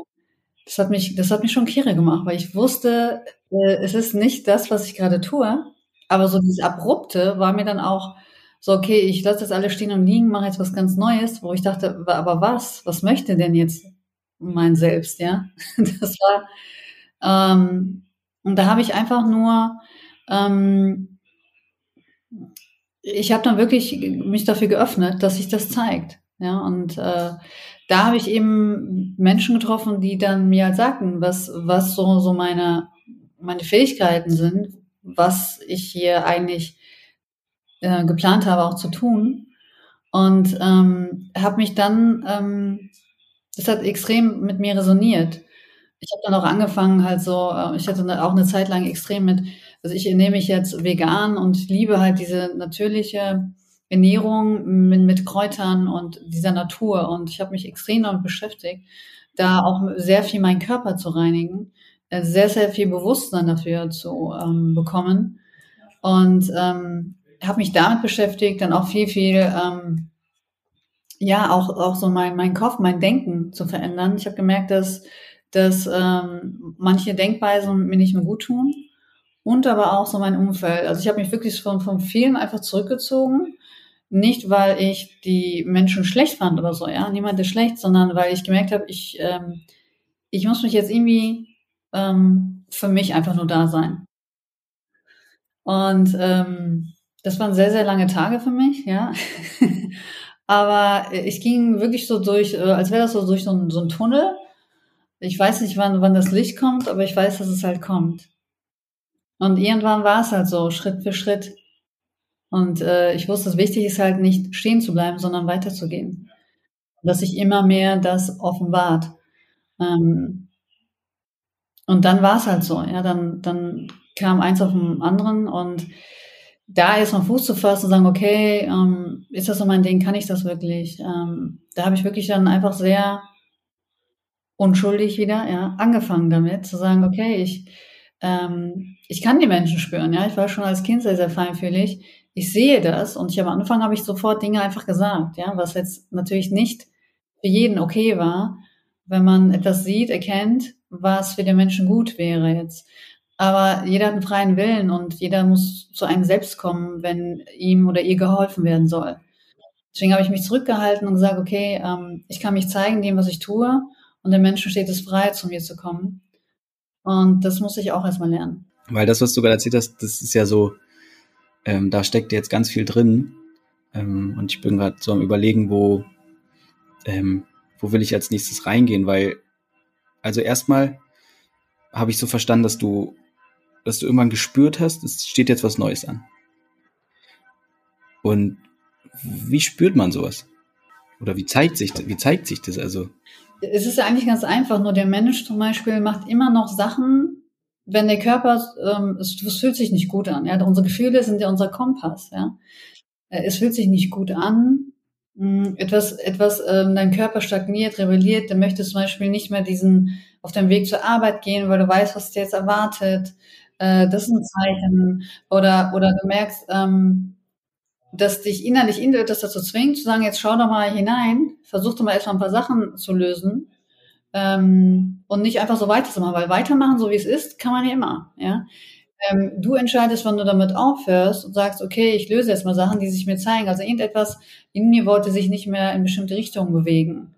das hat mich, das hat mich schon kirre gemacht, weil ich wusste, äh, es ist nicht das, was ich gerade tue, aber so dieses Abrupte war mir dann auch so, okay, ich lasse das alles stehen und liegen, mache jetzt was ganz Neues, wo ich dachte, aber was? Was möchte denn jetzt mein Selbst, ja? Das war, ähm, und da habe ich einfach nur ähm, ich habe dann wirklich mich dafür geöffnet, dass sich das zeigt. Ja, und äh, da habe ich eben Menschen getroffen, die dann mir halt sagten, was, was so, so meine, meine Fähigkeiten sind, was ich hier eigentlich äh, geplant habe auch zu tun. Und ähm, habe mich dann, ähm, das hat extrem mit mir resoniert. Ich habe dann auch angefangen, halt so, äh, ich hatte auch eine Zeit lang extrem mit also ich ernähre mich jetzt vegan und liebe halt diese natürliche Ernährung mit, mit Kräutern und dieser Natur. Und ich habe mich extrem damit beschäftigt, da auch sehr viel meinen Körper zu reinigen, äh, sehr, sehr viel Bewusstsein dafür zu ähm, bekommen. Und ähm, habe mich damit beschäftigt, dann auch viel, viel, ähm, ja, auch, auch so mein, mein Kopf, mein Denken zu verändern. Ich habe gemerkt, dass, dass ähm, manche Denkweisen mir nicht mehr gut tun und aber auch so mein Umfeld. Also ich habe mich wirklich von, von vielen einfach zurückgezogen. Nicht, weil ich die Menschen schlecht fand oder so, ja, niemand ist schlecht, sondern weil ich gemerkt habe, ich, ähm, ich muss mich jetzt irgendwie ähm, für mich einfach nur da sein. Und ähm, das waren sehr, sehr lange Tage für mich, ja. aber ich ging wirklich so durch, äh, als wäre das so durch so ein, so Tunnel. Ich weiß nicht, wann, wann das Licht kommt, aber ich weiß, dass es halt kommt. Und irgendwann war es halt so, Schritt für Schritt. Und äh, ich wusste, es wichtig ist halt nicht stehen zu bleiben, sondern weiterzugehen. Dass sich immer mehr das offenbart. Ähm, und dann war es halt so, ja, dann, dann kam eins auf dem anderen und da erstmal Fuß zu fassen und sagen, okay, ähm, ist das so mein Ding, kann ich das wirklich? Ähm, da habe ich wirklich dann einfach sehr unschuldig wieder, ja, angefangen damit, zu sagen, okay, ich, ähm, ich kann die Menschen spüren, ja, ich war schon als Kind sehr, sehr feinfühlig. Ich sehe das und ich am Anfang habe ich sofort Dinge einfach gesagt, ja, was jetzt natürlich nicht für jeden okay war, wenn man etwas sieht, erkennt, was für den Menschen gut wäre jetzt. Aber jeder hat einen freien Willen und jeder muss zu einem selbst kommen, wenn ihm oder ihr geholfen werden soll. Deswegen habe ich mich zurückgehalten und gesagt, okay, ähm, ich kann mich zeigen, dem, was ich tue, und dem Menschen steht es frei, zu mir zu kommen. Und das muss ich auch erstmal lernen. Weil das, was du gerade erzählt hast, das ist ja so, ähm, da steckt jetzt ganz viel drin. Ähm, und ich bin gerade so am überlegen, wo, ähm, wo will ich als nächstes reingehen, weil, also erstmal habe ich so verstanden, dass du dass du irgendwann gespürt hast, es steht jetzt was Neues an. Und wie spürt man sowas? Oder wie zeigt sich, wie zeigt sich das also? Es ist ja eigentlich ganz einfach, nur der Mensch zum Beispiel macht immer noch Sachen, wenn der Körper, ähm, es, es fühlt sich nicht gut an. Ja? Unsere Gefühle sind ja unser Kompass. Ja? Äh, es fühlt sich nicht gut an. Hm, etwas, etwas, ähm, dein Körper stagniert, rebelliert, dann möchtest zum Beispiel nicht mehr diesen auf dem Weg zur Arbeit gehen, weil du weißt, was dir jetzt erwartet äh, das ist ein Zeichen. Oder, oder du merkst, ähm, dass dich innerlich das dazu zwingt, zu sagen, jetzt schau doch mal hinein, versuch doch mal erstmal ein paar Sachen zu lösen ähm, und nicht einfach so weiterzumachen, weil weitermachen, so wie es ist, kann man ja immer. Ja? Ähm, du entscheidest, wann du damit aufhörst und sagst, okay, ich löse jetzt mal Sachen, die sich mir zeigen. Also irgendetwas in mir wollte sich nicht mehr in bestimmte Richtungen bewegen.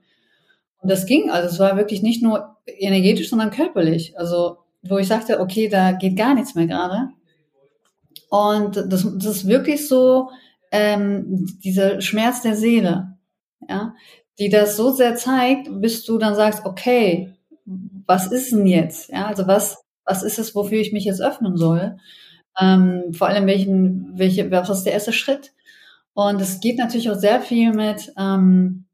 Und das ging, also es war wirklich nicht nur energetisch, sondern körperlich. Also wo ich sagte, okay, da geht gar nichts mehr gerade. Und das, das ist wirklich so ähm, dieser Schmerz der Seele, ja, die das so sehr zeigt, bis du dann sagst, okay, was ist denn jetzt? Ja, also was, was ist es, wofür ich mich jetzt öffnen soll? Ähm, vor allem welchen, welche, was ist der erste Schritt? Und es geht natürlich auch sehr viel mit ähm,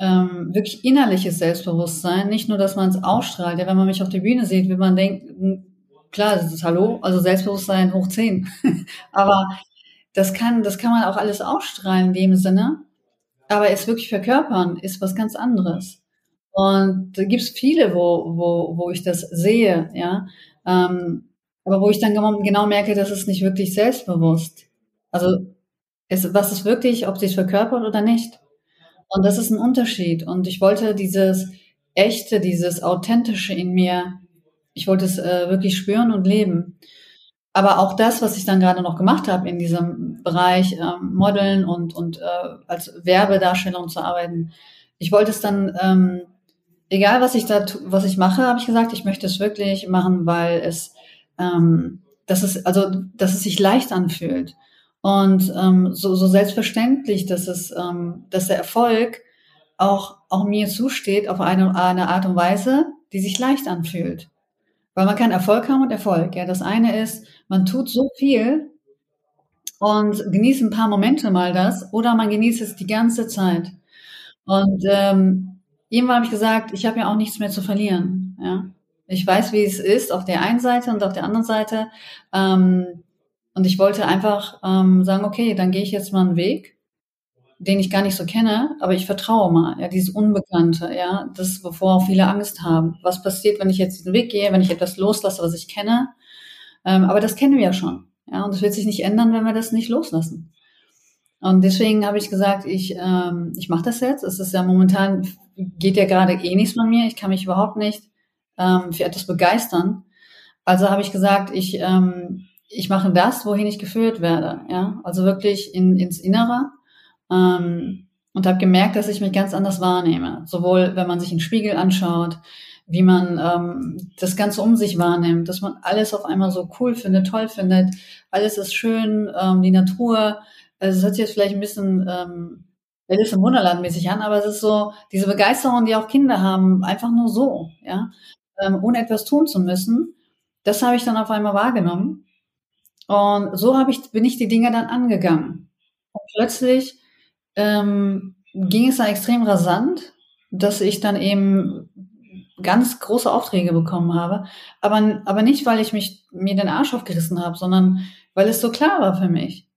ähm, wirklich innerliches Selbstbewusstsein, nicht nur, dass man es ausstrahlt. Ja, wenn man mich auf der Bühne sieht, will man denken, klar, das ist Hallo, also Selbstbewusstsein hoch zehn. Aber das kann, das kann man auch alles ausstrahlen in dem Sinne. Aber es wirklich verkörpern ist was ganz anderes. Und da gibt es viele, wo, wo, wo ich das sehe, ja. Ähm, aber wo ich dann genau merke, dass es nicht wirklich selbstbewusst. Also es, was ist wirklich, ob es verkörpert oder nicht. Und das ist ein Unterschied. Und ich wollte dieses echte, dieses authentische in mir, ich wollte es äh, wirklich spüren und leben. Aber auch das, was ich dann gerade noch gemacht habe in diesem Bereich ähm, Modeln und, und äh, als Werbedarstellung zu arbeiten, ich wollte es dann, ähm, egal was ich da, was ich mache, habe ich gesagt, ich möchte es wirklich machen, weil es, ähm, dass es, also, dass es sich leicht anfühlt. Und ähm, so, so selbstverständlich, dass es, ähm, dass der Erfolg auch, auch mir zusteht auf eine, eine Art und Weise, die sich leicht anfühlt. Weil man kann Erfolg haben und Erfolg. Ja, das eine ist, man tut so viel und genießt ein paar Momente mal das, oder man genießt es die ganze Zeit. Und ähm, irgendwann habe ich gesagt, ich habe ja auch nichts mehr zu verlieren. Ja, ich weiß, wie es ist auf der einen Seite und auf der anderen Seite. Ähm, und ich wollte einfach ähm, sagen, okay, dann gehe ich jetzt mal einen Weg, den ich gar nicht so kenne, aber ich vertraue mal, ja, dieses Unbekannte, ja, das, wovor auch viele Angst haben. Was passiert, wenn ich jetzt diesen Weg gehe, wenn ich etwas loslasse, was ich kenne? Ähm, aber das kennen wir ja schon, ja, und das wird sich nicht ändern, wenn wir das nicht loslassen. Und deswegen habe ich gesagt, ich, ähm, ich mache das jetzt. Es ist ja momentan, geht ja gerade eh nichts von mir. Ich kann mich überhaupt nicht ähm, für etwas begeistern. Also habe ich gesagt, ich ähm, ich mache das, wohin ich geführt werde, ja, also wirklich in, ins Innere ähm, und habe gemerkt, dass ich mich ganz anders wahrnehme, sowohl wenn man sich einen Spiegel anschaut, wie man ähm, das Ganze um sich wahrnimmt, dass man alles auf einmal so cool findet, toll findet, alles ist schön, ähm, die Natur, also es hört sich jetzt vielleicht ein bisschen ähm, Alice im Wunderland mäßig an, aber es ist so diese Begeisterung, die auch Kinder haben, einfach nur so, ja, ähm, ohne etwas tun zu müssen. Das habe ich dann auf einmal wahrgenommen Und so habe ich, bin ich die Dinge dann angegangen. Und plötzlich ähm, ging es dann extrem rasant, dass ich dann eben ganz große Aufträge bekommen habe. Aber, aber nicht, weil ich mich mir den Arsch aufgerissen habe, sondern weil es so klar war für mich.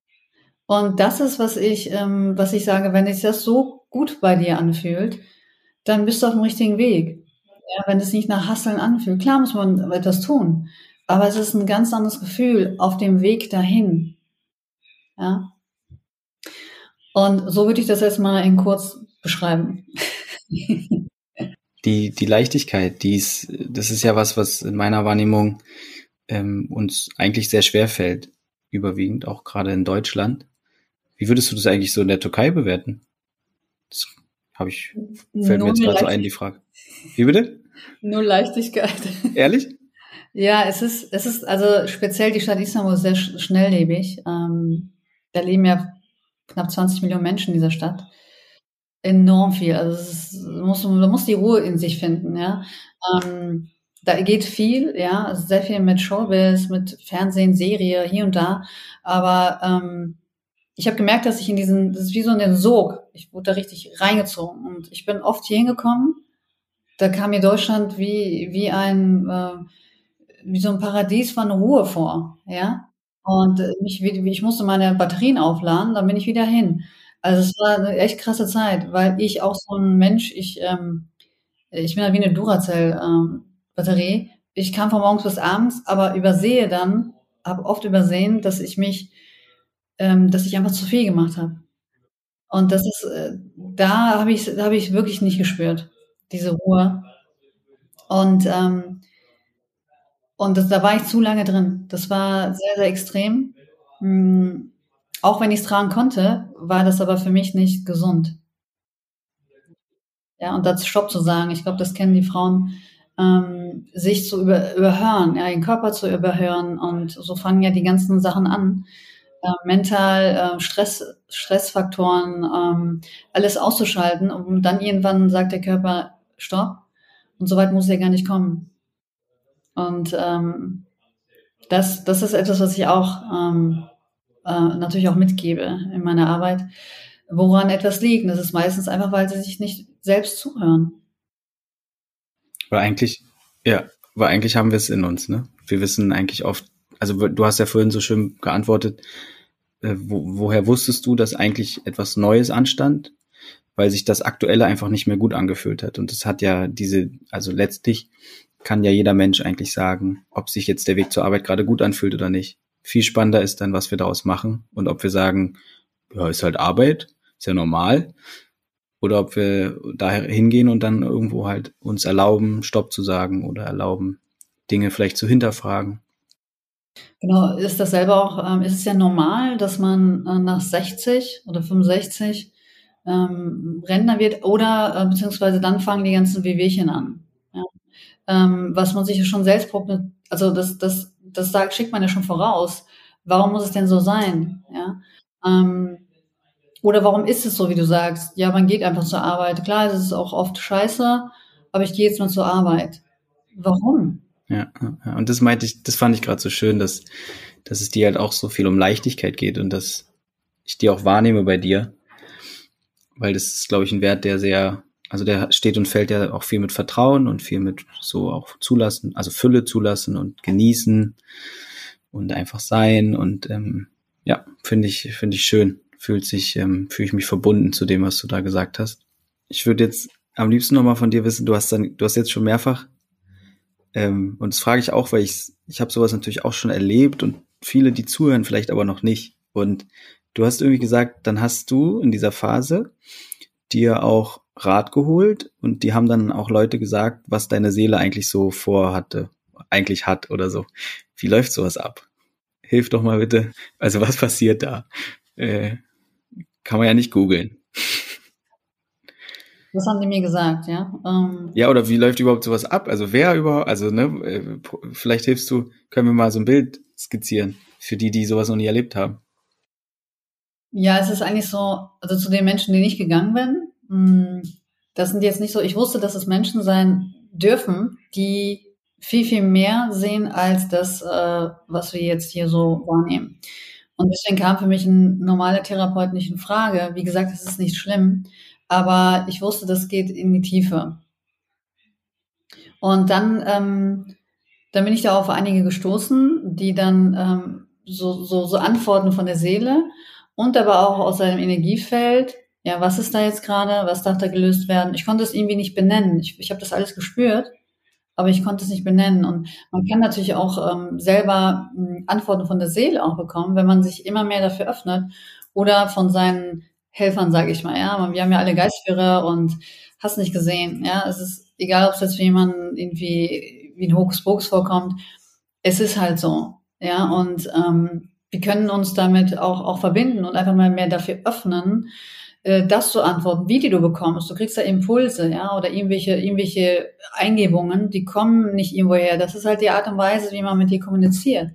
Und das ist, was ich, ähm, was ich sage, wenn sich das so gut bei dir anfühlt, dann bist du auf dem richtigen Weg. Ja, wenn es nicht nach Hasseln anfühlt. Klar muss man etwas tun, aber es ist ein ganz anderes Gefühl auf dem Weg dahin. Ja. Und so würde ich das jetzt mal in kurz beschreiben. Die, die Leichtigkeit, die ist, das ist ja was, was in meiner Wahrnehmung ähm, uns eigentlich sehr schwer fällt, überwiegend, auch gerade in Deutschland. Wie würdest du das eigentlich so in der Türkei bewerten? Das habe ich, fällt mir jetzt gerade so ein, die Frage. Wie bitte? Nur Leichtigkeit. Ehrlich? Ja, es ist, es ist, also speziell die Stadt Istanbul ist sehr schnelllebig. Ähm, da leben ja knapp 20 Millionen Menschen in dieser Stadt. Enorm viel. Also ist, muss, man muss die Ruhe in sich finden, ja. Ähm, da geht viel, ja, also sehr viel mit Showbiz, mit Fernsehen, Serie, hier und da. Aber ähm, ich habe gemerkt, dass ich in diesen, das ist wie so in den Sog. Ich wurde da richtig reingezogen und ich bin oft hier hingekommen. Da kam mir Deutschland wie wie ein äh, wie so ein Paradies von Ruhe vor, ja. Und äh, mich, ich musste meine Batterien aufladen, dann bin ich wieder hin. Also es war eine echt krasse Zeit, weil ich auch so ein Mensch, ich ähm, ich bin halt wie eine Duracell ähm. Ich kam von morgens bis abends, aber übersehe dann, habe oft übersehen, dass ich mich ähm, dass ich einfach zu viel gemacht habe. Und das ist, äh, da habe ich, da ich wirklich nicht gespürt, diese Ruhe. Und ähm, und das, da war ich zu lange drin. Das war sehr, sehr extrem. Mhm. Auch wenn ich es tragen konnte, war das aber für mich nicht gesund. Ja, und dazu Stopp zu sagen, ich glaube, das kennen die Frauen, ähm, sich zu über, überhören, ja, den Körper zu überhören. Und so fangen ja die ganzen Sachen an äh, mental äh, Stress, Stressfaktoren, ähm, alles auszuschalten und dann irgendwann sagt der Körper Stopp und so weit muss er gar nicht kommen. Und ähm, das, das ist etwas, was ich auch ähm, äh, natürlich auch mitgebe in meiner Arbeit, woran etwas liegt. Das ist meistens einfach, weil sie sich nicht selbst zuhören. Weil eigentlich, ja, weil eigentlich haben wir es in uns, ne? Wir wissen eigentlich oft, also du hast ja vorhin so schön geantwortet, äh, wo, woher wusstest du, dass eigentlich etwas Neues anstand? Weil sich das Aktuelle einfach nicht mehr gut angefühlt hat. Und das hat ja diese, also letztlich kann ja jeder Mensch eigentlich sagen, ob sich jetzt der Weg zur Arbeit gerade gut anfühlt oder nicht. Viel spannender ist dann, was wir daraus machen und ob wir sagen, ja, ist halt Arbeit, ist ja normal. Oder ob wir daher hingehen und dann irgendwo halt uns erlauben, Stopp zu sagen oder erlauben, Dinge vielleicht zu hinterfragen. Genau, ist das selber auch, ähm, ist es ja normal, dass man äh, nach 60 oder 65 ähm, Rentner wird oder äh, beziehungsweise dann fangen die ganzen Wehwehchen an. Ähm, was man sich ja schon selbst, also das, das, das sagt, schickt man ja schon voraus. Warum muss es denn so sein? Ja? Ähm, oder warum ist es so, wie du sagst? Ja, man geht einfach zur Arbeit. Klar, es ist auch oft scheiße, aber ich gehe jetzt mal zur Arbeit. Warum? Ja, ja, und das meinte ich, das fand ich gerade so schön, dass, dass es dir halt auch so viel um Leichtigkeit geht und dass ich die auch wahrnehme bei dir. Weil das ist, glaube ich, ein Wert, der sehr, also der steht und fällt ja auch viel mit Vertrauen und viel mit so auch zulassen, also Fülle zulassen und genießen und einfach sein und ähm, ja, finde ich, finde ich schön. Fühlt sich, ähm, fühle ich mich verbunden zu dem, was du da gesagt hast. Ich würde jetzt am liebsten nochmal von dir wissen, du hast dann, du hast jetzt schon mehrfach ähm, und das frage ich auch, weil ich, ich habe sowas natürlich auch schon erlebt und viele, die zuhören, vielleicht aber noch nicht. Und du hast irgendwie gesagt, dann hast du in dieser Phase dir auch Rat geholt und die haben dann auch Leute gesagt, was deine Seele eigentlich so vorhatte, eigentlich hat oder so. Wie läuft sowas ab? Hilf doch mal bitte. Also was passiert da? Äh, kann man ja nicht googeln. Das haben die mir gesagt, ja. Ähm, ja, oder wie läuft überhaupt sowas ab? Also wer überhaupt, also ne, äh, vielleicht hilfst du, können wir mal so ein Bild skizzieren für die, die sowas noch nie erlebt haben. Ja, es ist eigentlich so, also zu den Menschen, die nicht gegangen bin, mm, das sind jetzt nicht so, ich wusste, dass es Menschen sein dürfen, die viel, viel mehr sehen als das, äh, was wir jetzt hier so wahrnehmen. Und deswegen kam für mich ein normaler Therapeut nicht in Frage. Wie gesagt, es ist nicht schlimm, aber ich wusste, das geht in die Tiefe. Und dann, ähm, dann bin ich da auf einige gestoßen, die dann ähm, so, so, so Antworten von der Seele und aber auch aus seinem Energiefeld. Ja, was ist da jetzt gerade? Was darf da gelöst werden? Ich konnte es irgendwie nicht benennen. Ich, ich habe das alles gespürt aber ich konnte es nicht benennen. Und man kann natürlich auch ähm, selber äh, Antworten von der Seele auch bekommen, wenn man sich immer mehr dafür öffnet oder von seinen Helfern, sage ich mal. Ja, wir haben ja alle Geistführer und hast nicht gesehen. Ja, es ist egal, ob es jetzt für jemanden irgendwie wie ein Hokuspokus vorkommt. Es ist halt so. Ja, und ähm, wir können uns damit auch, auch verbinden und einfach mal mehr dafür öffnen, äh, das zu antworten, wie die du bekommst. Du kriegst da Impulse, ja, oder irgendwelche, irgendwelche Eingebungen, die kommen nicht irgendwoher. Das ist halt die Art und Weise, wie man mit dir kommuniziert.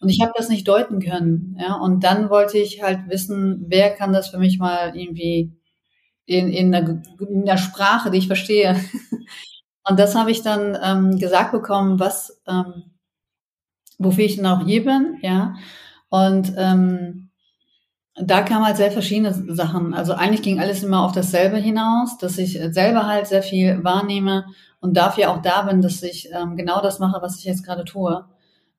Und ich habe das nicht deuten können, ja. Und dann wollte ich halt wissen, wer kann das für mich mal irgendwie in, in, einer, in einer Sprache, die ich verstehe. Und das habe ich dann ähm, gesagt bekommen, was ähm, wofür ich dann auch hier bin, ja. Und ähm, da kamen halt sehr verschiedene Sachen. Also eigentlich ging alles immer auf dasselbe hinaus, dass ich selber halt sehr viel wahrnehme und dafür auch da bin, dass ich ähm, genau das mache, was ich jetzt gerade tue.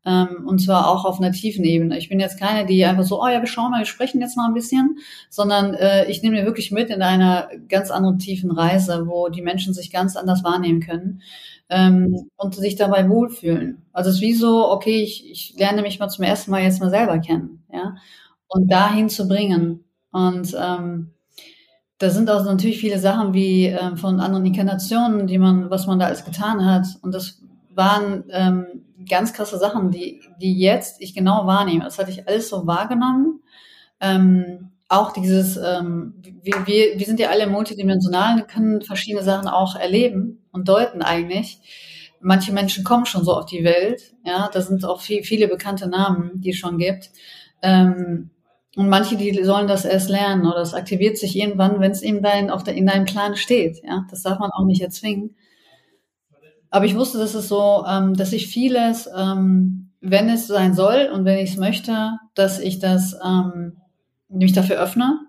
Ähm, und zwar auch auf einer tiefen Ebene. Ich bin jetzt keine, die einfach so, oh ja, wir schauen mal, wir sprechen jetzt mal ein bisschen, sondern äh, ich nehme mir wirklich mit in einer ganz anderen tiefen Reise, wo die Menschen sich ganz anders wahrnehmen können ähm, und sich dabei wohlfühlen. Also es ist wie so, okay, ich, ich lerne mich mal zum ersten Mal jetzt mal selber kennen, ja und dahin zu bringen. Und ähm, da sind auch natürlich viele Sachen wie ähm, von anderen Inkarnationen, die man, was man da alles getan hat. Und das waren ähm, ganz krasse Sachen, die, die jetzt ich genau wahrnehme. Das hatte ich alles so wahrgenommen. Ähm, auch dieses, ähm, wir, wir, wir sind ja alle multidimensional, können verschiedene Sachen auch erleben und deuten eigentlich. Manche Menschen kommen schon so auf die Welt, ja, da sind auch viel, viele bekannte Namen, die es schon gibt. Ähm, und manche, die sollen das erst lernen oder es aktiviert sich irgendwann, wenn es eben dein, auf der, in deinem Plan steht. Ja, das darf man auch nicht erzwingen. Aber ich wusste, dass es so, ähm, dass ich vieles, ähm, wenn es sein soll und wenn ich es möchte, dass ich das ähm, mich dafür öffne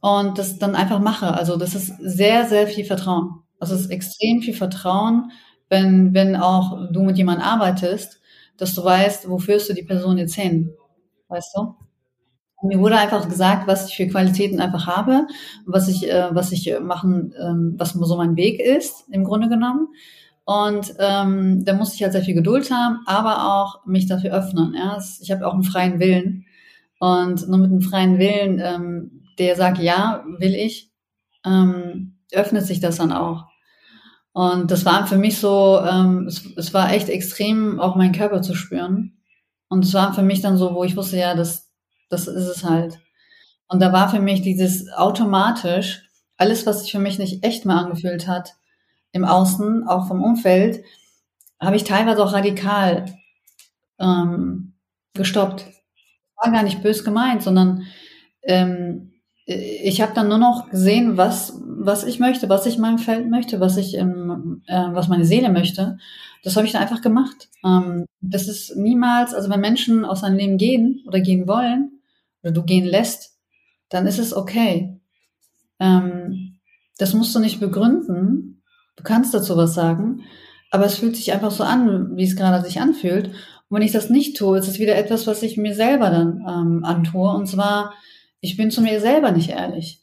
und das dann einfach mache. Also das ist sehr, sehr viel Vertrauen. Also es ist extrem viel Vertrauen, wenn, wenn auch du mit jemandem arbeitest, dass du weißt, wofür du die Person jetzt hin. Weißt du? Mir wurde einfach gesagt, was ich für Qualitäten einfach habe, was ich, äh, was ich machen, ähm, was so mein Weg ist, im Grunde genommen. Und ähm, da muss ich halt sehr viel Geduld haben, aber auch mich dafür öffnen. Ja? Ich habe auch einen freien Willen. Und nur mit einem freien Willen, ähm, der sagt, ja, will ich, ähm, öffnet sich das dann auch. Und das war für mich so, ähm, es, es war echt extrem, auch meinen Körper zu spüren. Und es war für mich dann so, wo ich wusste, ja, das, das ist es halt. Und da war für mich dieses automatisch, alles, was sich für mich nicht echt mehr angefühlt hat, im Außen, auch vom Umfeld, habe ich teilweise auch radikal ähm, gestoppt. War gar nicht bös gemeint, sondern ähm, ich habe dann nur noch gesehen, was, was ich möchte, was ich in meinem Feld möchte, was ich, ähm, äh, was meine Seele möchte. Das habe ich dann einfach gemacht. Ähm, das ist niemals, also wenn Menschen aus seinem Leben gehen oder gehen wollen, oder du gehen lässt, dann ist es okay. Ähm, das musst du nicht begründen. Du kannst dazu was sagen, aber es fühlt sich einfach so an, wie es gerade sich anfühlt. Und wenn ich das nicht tue, ist es wieder etwas, was ich mir selber dann ähm, antue. Und zwar, ich bin zu mir selber nicht ehrlich.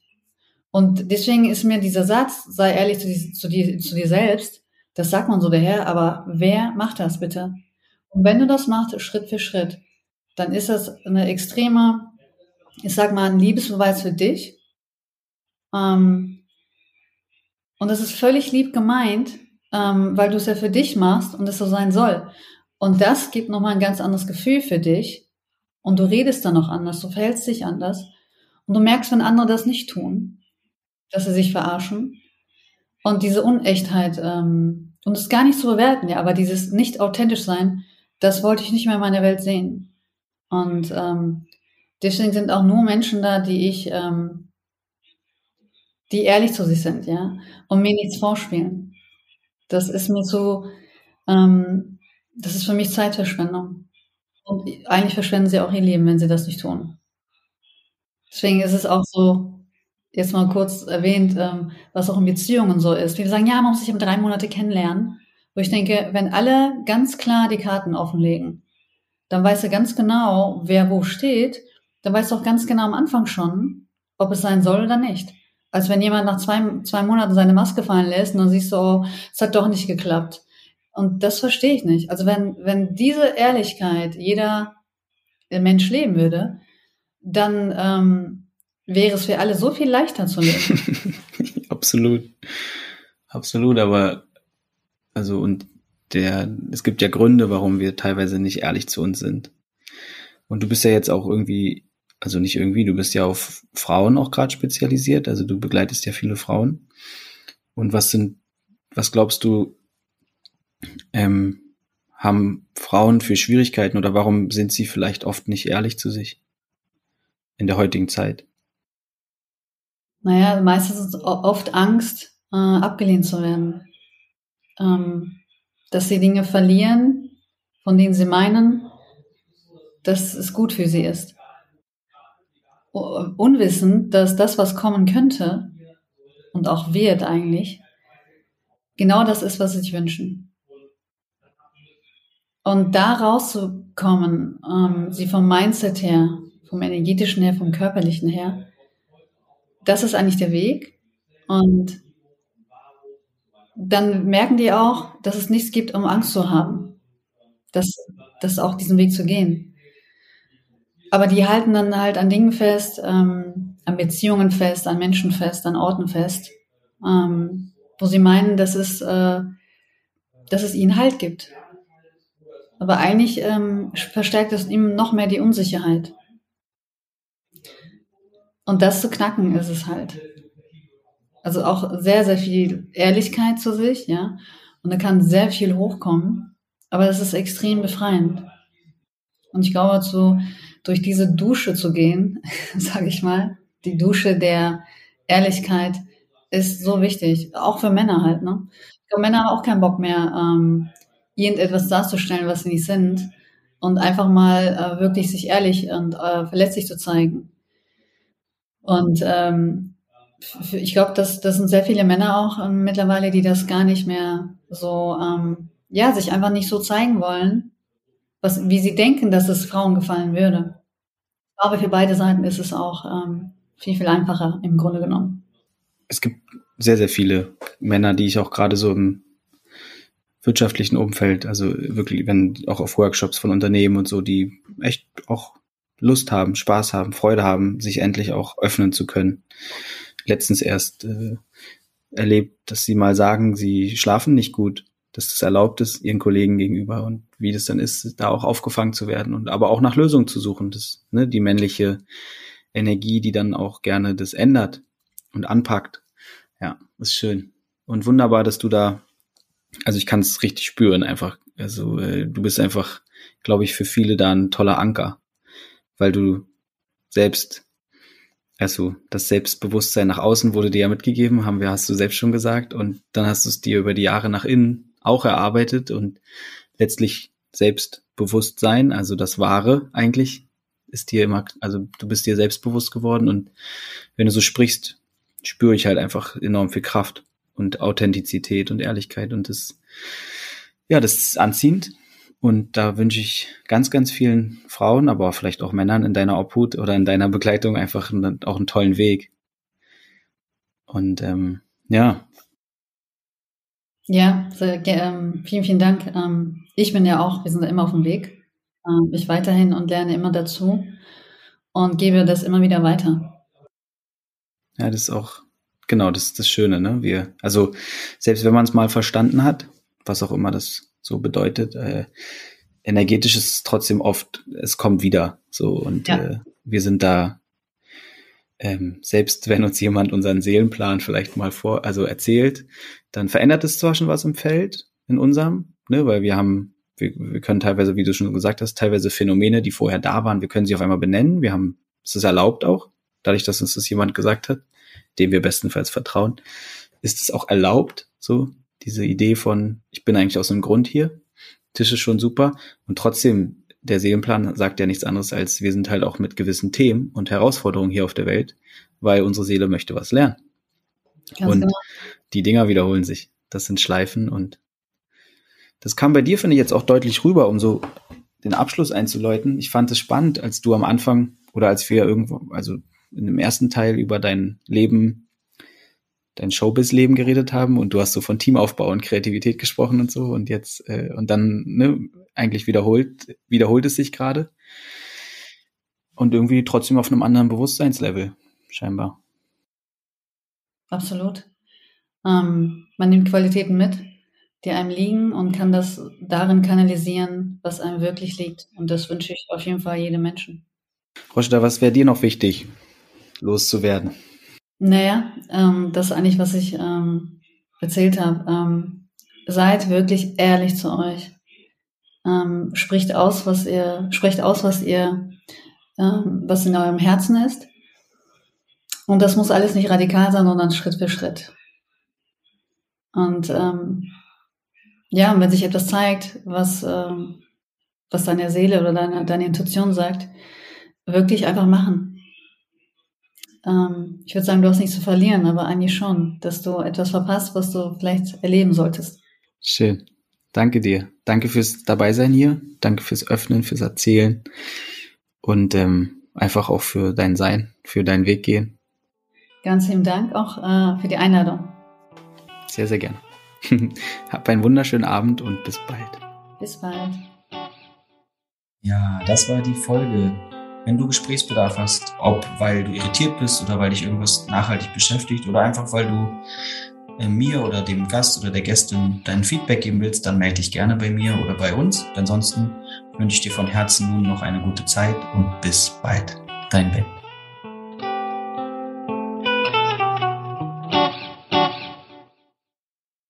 Und deswegen ist mir dieser Satz, sei ehrlich zu, die, zu, dir, zu dir selbst, das sagt man so daher, aber wer macht das bitte? Und wenn du das machst, Schritt für Schritt, dann ist das eine extreme ich sag mal, ein Liebesbeweis für dich. Ähm, und das ist völlig lieb gemeint, ähm, weil du es ja für dich machst und es so sein soll. Und das gibt nochmal ein ganz anderes Gefühl für dich. Und du redest dann noch anders, du verhältst dich anders. Und du merkst, wenn andere das nicht tun, dass sie sich verarschen. Und diese Unechtheit, ähm, und es gar nicht zu bewerten, ja, aber dieses nicht authentisch sein, das wollte ich nicht mehr in meiner Welt sehen. Und ähm, Deswegen sind auch nur Menschen da, die ich, ähm, die ehrlich zu sich sind, ja, und mir nichts vorspielen. Das ist mir so, ähm, das ist für mich Zeitverschwendung. Und eigentlich verschwenden sie auch ihr Leben, wenn sie das nicht tun. Deswegen ist es auch so, jetzt mal kurz erwähnt, ähm, was auch in Beziehungen so ist. Wir sagen, ja, man muss sich um drei Monate kennenlernen. Wo ich denke, wenn alle ganz klar die Karten offenlegen, dann weißt du ganz genau, wer wo steht. Dann weißt du auch ganz genau am Anfang schon, ob es sein soll oder nicht. Als wenn jemand nach zwei, zwei Monaten seine Maske fallen lässt und dann siehst du, oh, es hat doch nicht geklappt. Und das verstehe ich nicht. Also wenn, wenn diese Ehrlichkeit jeder Mensch leben würde, dann ähm, wäre es für alle so viel leichter zu leben. Absolut. Absolut, aber also und der, es gibt ja Gründe, warum wir teilweise nicht ehrlich zu uns sind. Und du bist ja jetzt auch irgendwie, also nicht irgendwie, du bist ja auf Frauen auch gerade spezialisiert, also du begleitest ja viele Frauen. Und was sind, was glaubst du, ähm, haben Frauen für Schwierigkeiten oder warum sind sie vielleicht oft nicht ehrlich zu sich in der heutigen Zeit? Naja, meistens ist oft Angst, äh, abgelehnt zu werden. Ähm, dass sie Dinge verlieren, von denen sie meinen, dass es gut für sie ist. Unwissend, dass das, was kommen könnte und auch wird eigentlich, genau das ist, was sie sich wünschen. Und da rauszukommen, ähm, sie vom Mindset her, vom energetischen her, vom körperlichen her, das ist eigentlich der Weg. Und dann merken die auch, dass es nichts gibt, um Angst zu haben. Das, das auch diesen Weg zu gehen. Aber die halten dann halt an Dingen fest, ähm, an Beziehungen fest, an Menschen fest, an Orten fest, ähm, wo sie meinen, dass es, äh, dass es ihnen Halt gibt. Aber eigentlich ähm, verstärkt es ihm noch mehr die Unsicherheit. Und das zu knacken ist es halt. Also auch sehr, sehr viel Ehrlichkeit zu sich, ja. Und da kann sehr viel hochkommen. Aber das ist extrem befreiend. Und ich glaube, so durch diese Dusche zu gehen, sage ich mal, die Dusche der Ehrlichkeit ist so wichtig. Auch für Männer halt, ne? Glaube, Männer haben auch keinen Bock mehr, ähm, irgendetwas darzustellen, was sie nicht sind. Und einfach mal äh, wirklich sich ehrlich und äh, verletzlich zu zeigen. Und ähm, ich glaube, das, das sind sehr viele Männer auch ähm, mittlerweile, die das gar nicht mehr so, ähm, ja, sich einfach nicht so zeigen wollen, was, wie sie denken, dass es Frauen gefallen würde. Aber für beide Seiten ist es auch ähm, viel, viel einfacher im Grunde genommen. Es gibt sehr, sehr viele Männer, die ich auch gerade so im wirtschaftlichen Umfeld, also wirklich, wenn auch auf Workshops von Unternehmen und so, die echt auch Lust haben, Spaß haben, Freude haben, sich endlich auch öffnen zu können. Letztens erst äh, erlebt, dass sie mal sagen, sie schlafen nicht gut, dass das erlaubt ist ihren Kollegen gegenüber und wie das dann ist, da auch aufgefangen zu werden und aber auch nach Lösungen zu suchen, das ne, die männliche Energie, die dann auch gerne das ändert und anpackt. Ja, ist schön. Und wunderbar, dass du da, also ich kann es richtig spüren einfach. Also äh, du bist einfach, glaube ich, für viele da ein toller Anker, weil du selbst also das Selbstbewusstsein nach außen wurde dir ja mitgegeben, haben wir, hast du selbst schon gesagt, und dann hast du es dir über die Jahre nach innen auch erarbeitet und letztlich Selbstbewusstsein, also das Wahre eigentlich, ist dir immer, also du bist dir selbstbewusst geworden. Und wenn du so sprichst, spüre ich halt einfach enorm viel Kraft und Authentizität und Ehrlichkeit und das, ja, das ist anziehend und da wünsche ich ganz, ganz vielen Frauen, aber vielleicht auch Männern in deiner Obhut oder in deiner Begleitung einfach einen, auch einen tollen Weg. Und ähm, ja. Ja, sehr, ähm, vielen, vielen Dank. Ähm, ich bin ja auch, wir sind da immer auf dem Weg. Ähm, ich weiterhin und lerne immer dazu und gebe das immer wieder weiter. Ja, das ist auch, genau, das ist das Schöne, ne? Wir, also selbst wenn man es mal verstanden hat, was auch immer das so bedeutet. Äh, energetisch ist es trotzdem oft, es kommt wieder so und ja. äh, wir sind da ähm, selbst wenn uns jemand unseren Seelenplan vielleicht mal vor, also erzählt, dann verändert es zwar schon was im Feld, in unserem, ne, weil wir haben, wir, wir können teilweise, wie du schon gesagt hast, teilweise Phänomene, die vorher da waren, wir können sie auf einmal benennen, wir haben, es ist erlaubt auch, dadurch, dass uns das jemand gesagt hat, dem wir bestenfalls vertrauen, ist es auch erlaubt, so diese Idee von, ich bin eigentlich aus einem Grund hier, Tisch ist schon super. Und trotzdem, der Seelenplan sagt ja nichts anderes als, wir sind halt auch mit gewissen Themen und Herausforderungen hier auf der Welt, weil unsere Seele möchte was lernen. Ganz und genau. die Dinger wiederholen sich. Das sind Schleifen und das kam bei dir, finde ich, jetzt auch deutlich rüber, um so den Abschluss einzuläuten. Ich fand es spannend, als du am Anfang oder als wir irgendwo, also in dem ersten Teil über dein Leben, dein Showbiz-Leben geredet haben und du hast so von Teamaufbau und Kreativität gesprochen und so und jetzt äh, und dann ne, eigentlich wiederholt wiederholt es sich gerade und irgendwie trotzdem auf einem anderen Bewusstseinslevel scheinbar. Absolut. Ähm, man nimmt Qualitäten mit, die einem liegen und kann das darin kanalisieren, was einem wirklich liegt. Und das wünsche ich auf jeden Fall jedem Menschen. Roschda, was wäre dir noch wichtig, loszuwerden? Naja, ähm, das ist eigentlich, was ich ähm, erzählt habe. Ähm, seid wirklich ehrlich zu euch. Ähm, spricht aus, was ihr, sprecht aus, was ihr, ähm, was in eurem Herzen ist. Und das muss alles nicht radikal sein, sondern Schritt für Schritt. Und ähm, ja, und wenn sich etwas zeigt, was, ähm, was deine Seele oder deine, deine Intuition sagt, wirklich einfach machen. Ähm, ich würde sagen, du hast nichts zu verlieren, aber eigentlich schon, dass du etwas verpasst, was du vielleicht erleben solltest. Schön. Danke dir. Danke fürs Dabeisein hier. Danke fürs Öffnen, fürs Erzählen und ähm, einfach auch für dein Sein, für deinen Weg gehen. Ganz lieben Dank auch äh, für die Einladung. Sehr, sehr gerne. Hab einen wunderschönen Abend und bis bald. Bis bald. Ja, das war die Folge. Wenn du Gesprächsbedarf hast, ob weil du irritiert bist oder weil dich irgendwas nachhaltig beschäftigt oder einfach weil du äh, mir oder dem Gast oder der Gästin dein Feedback geben willst, dann melde dich gerne bei mir oder bei uns. Ansonsten wünsche ich dir von Herzen nun noch eine gute Zeit und bis bald. Dein Ben.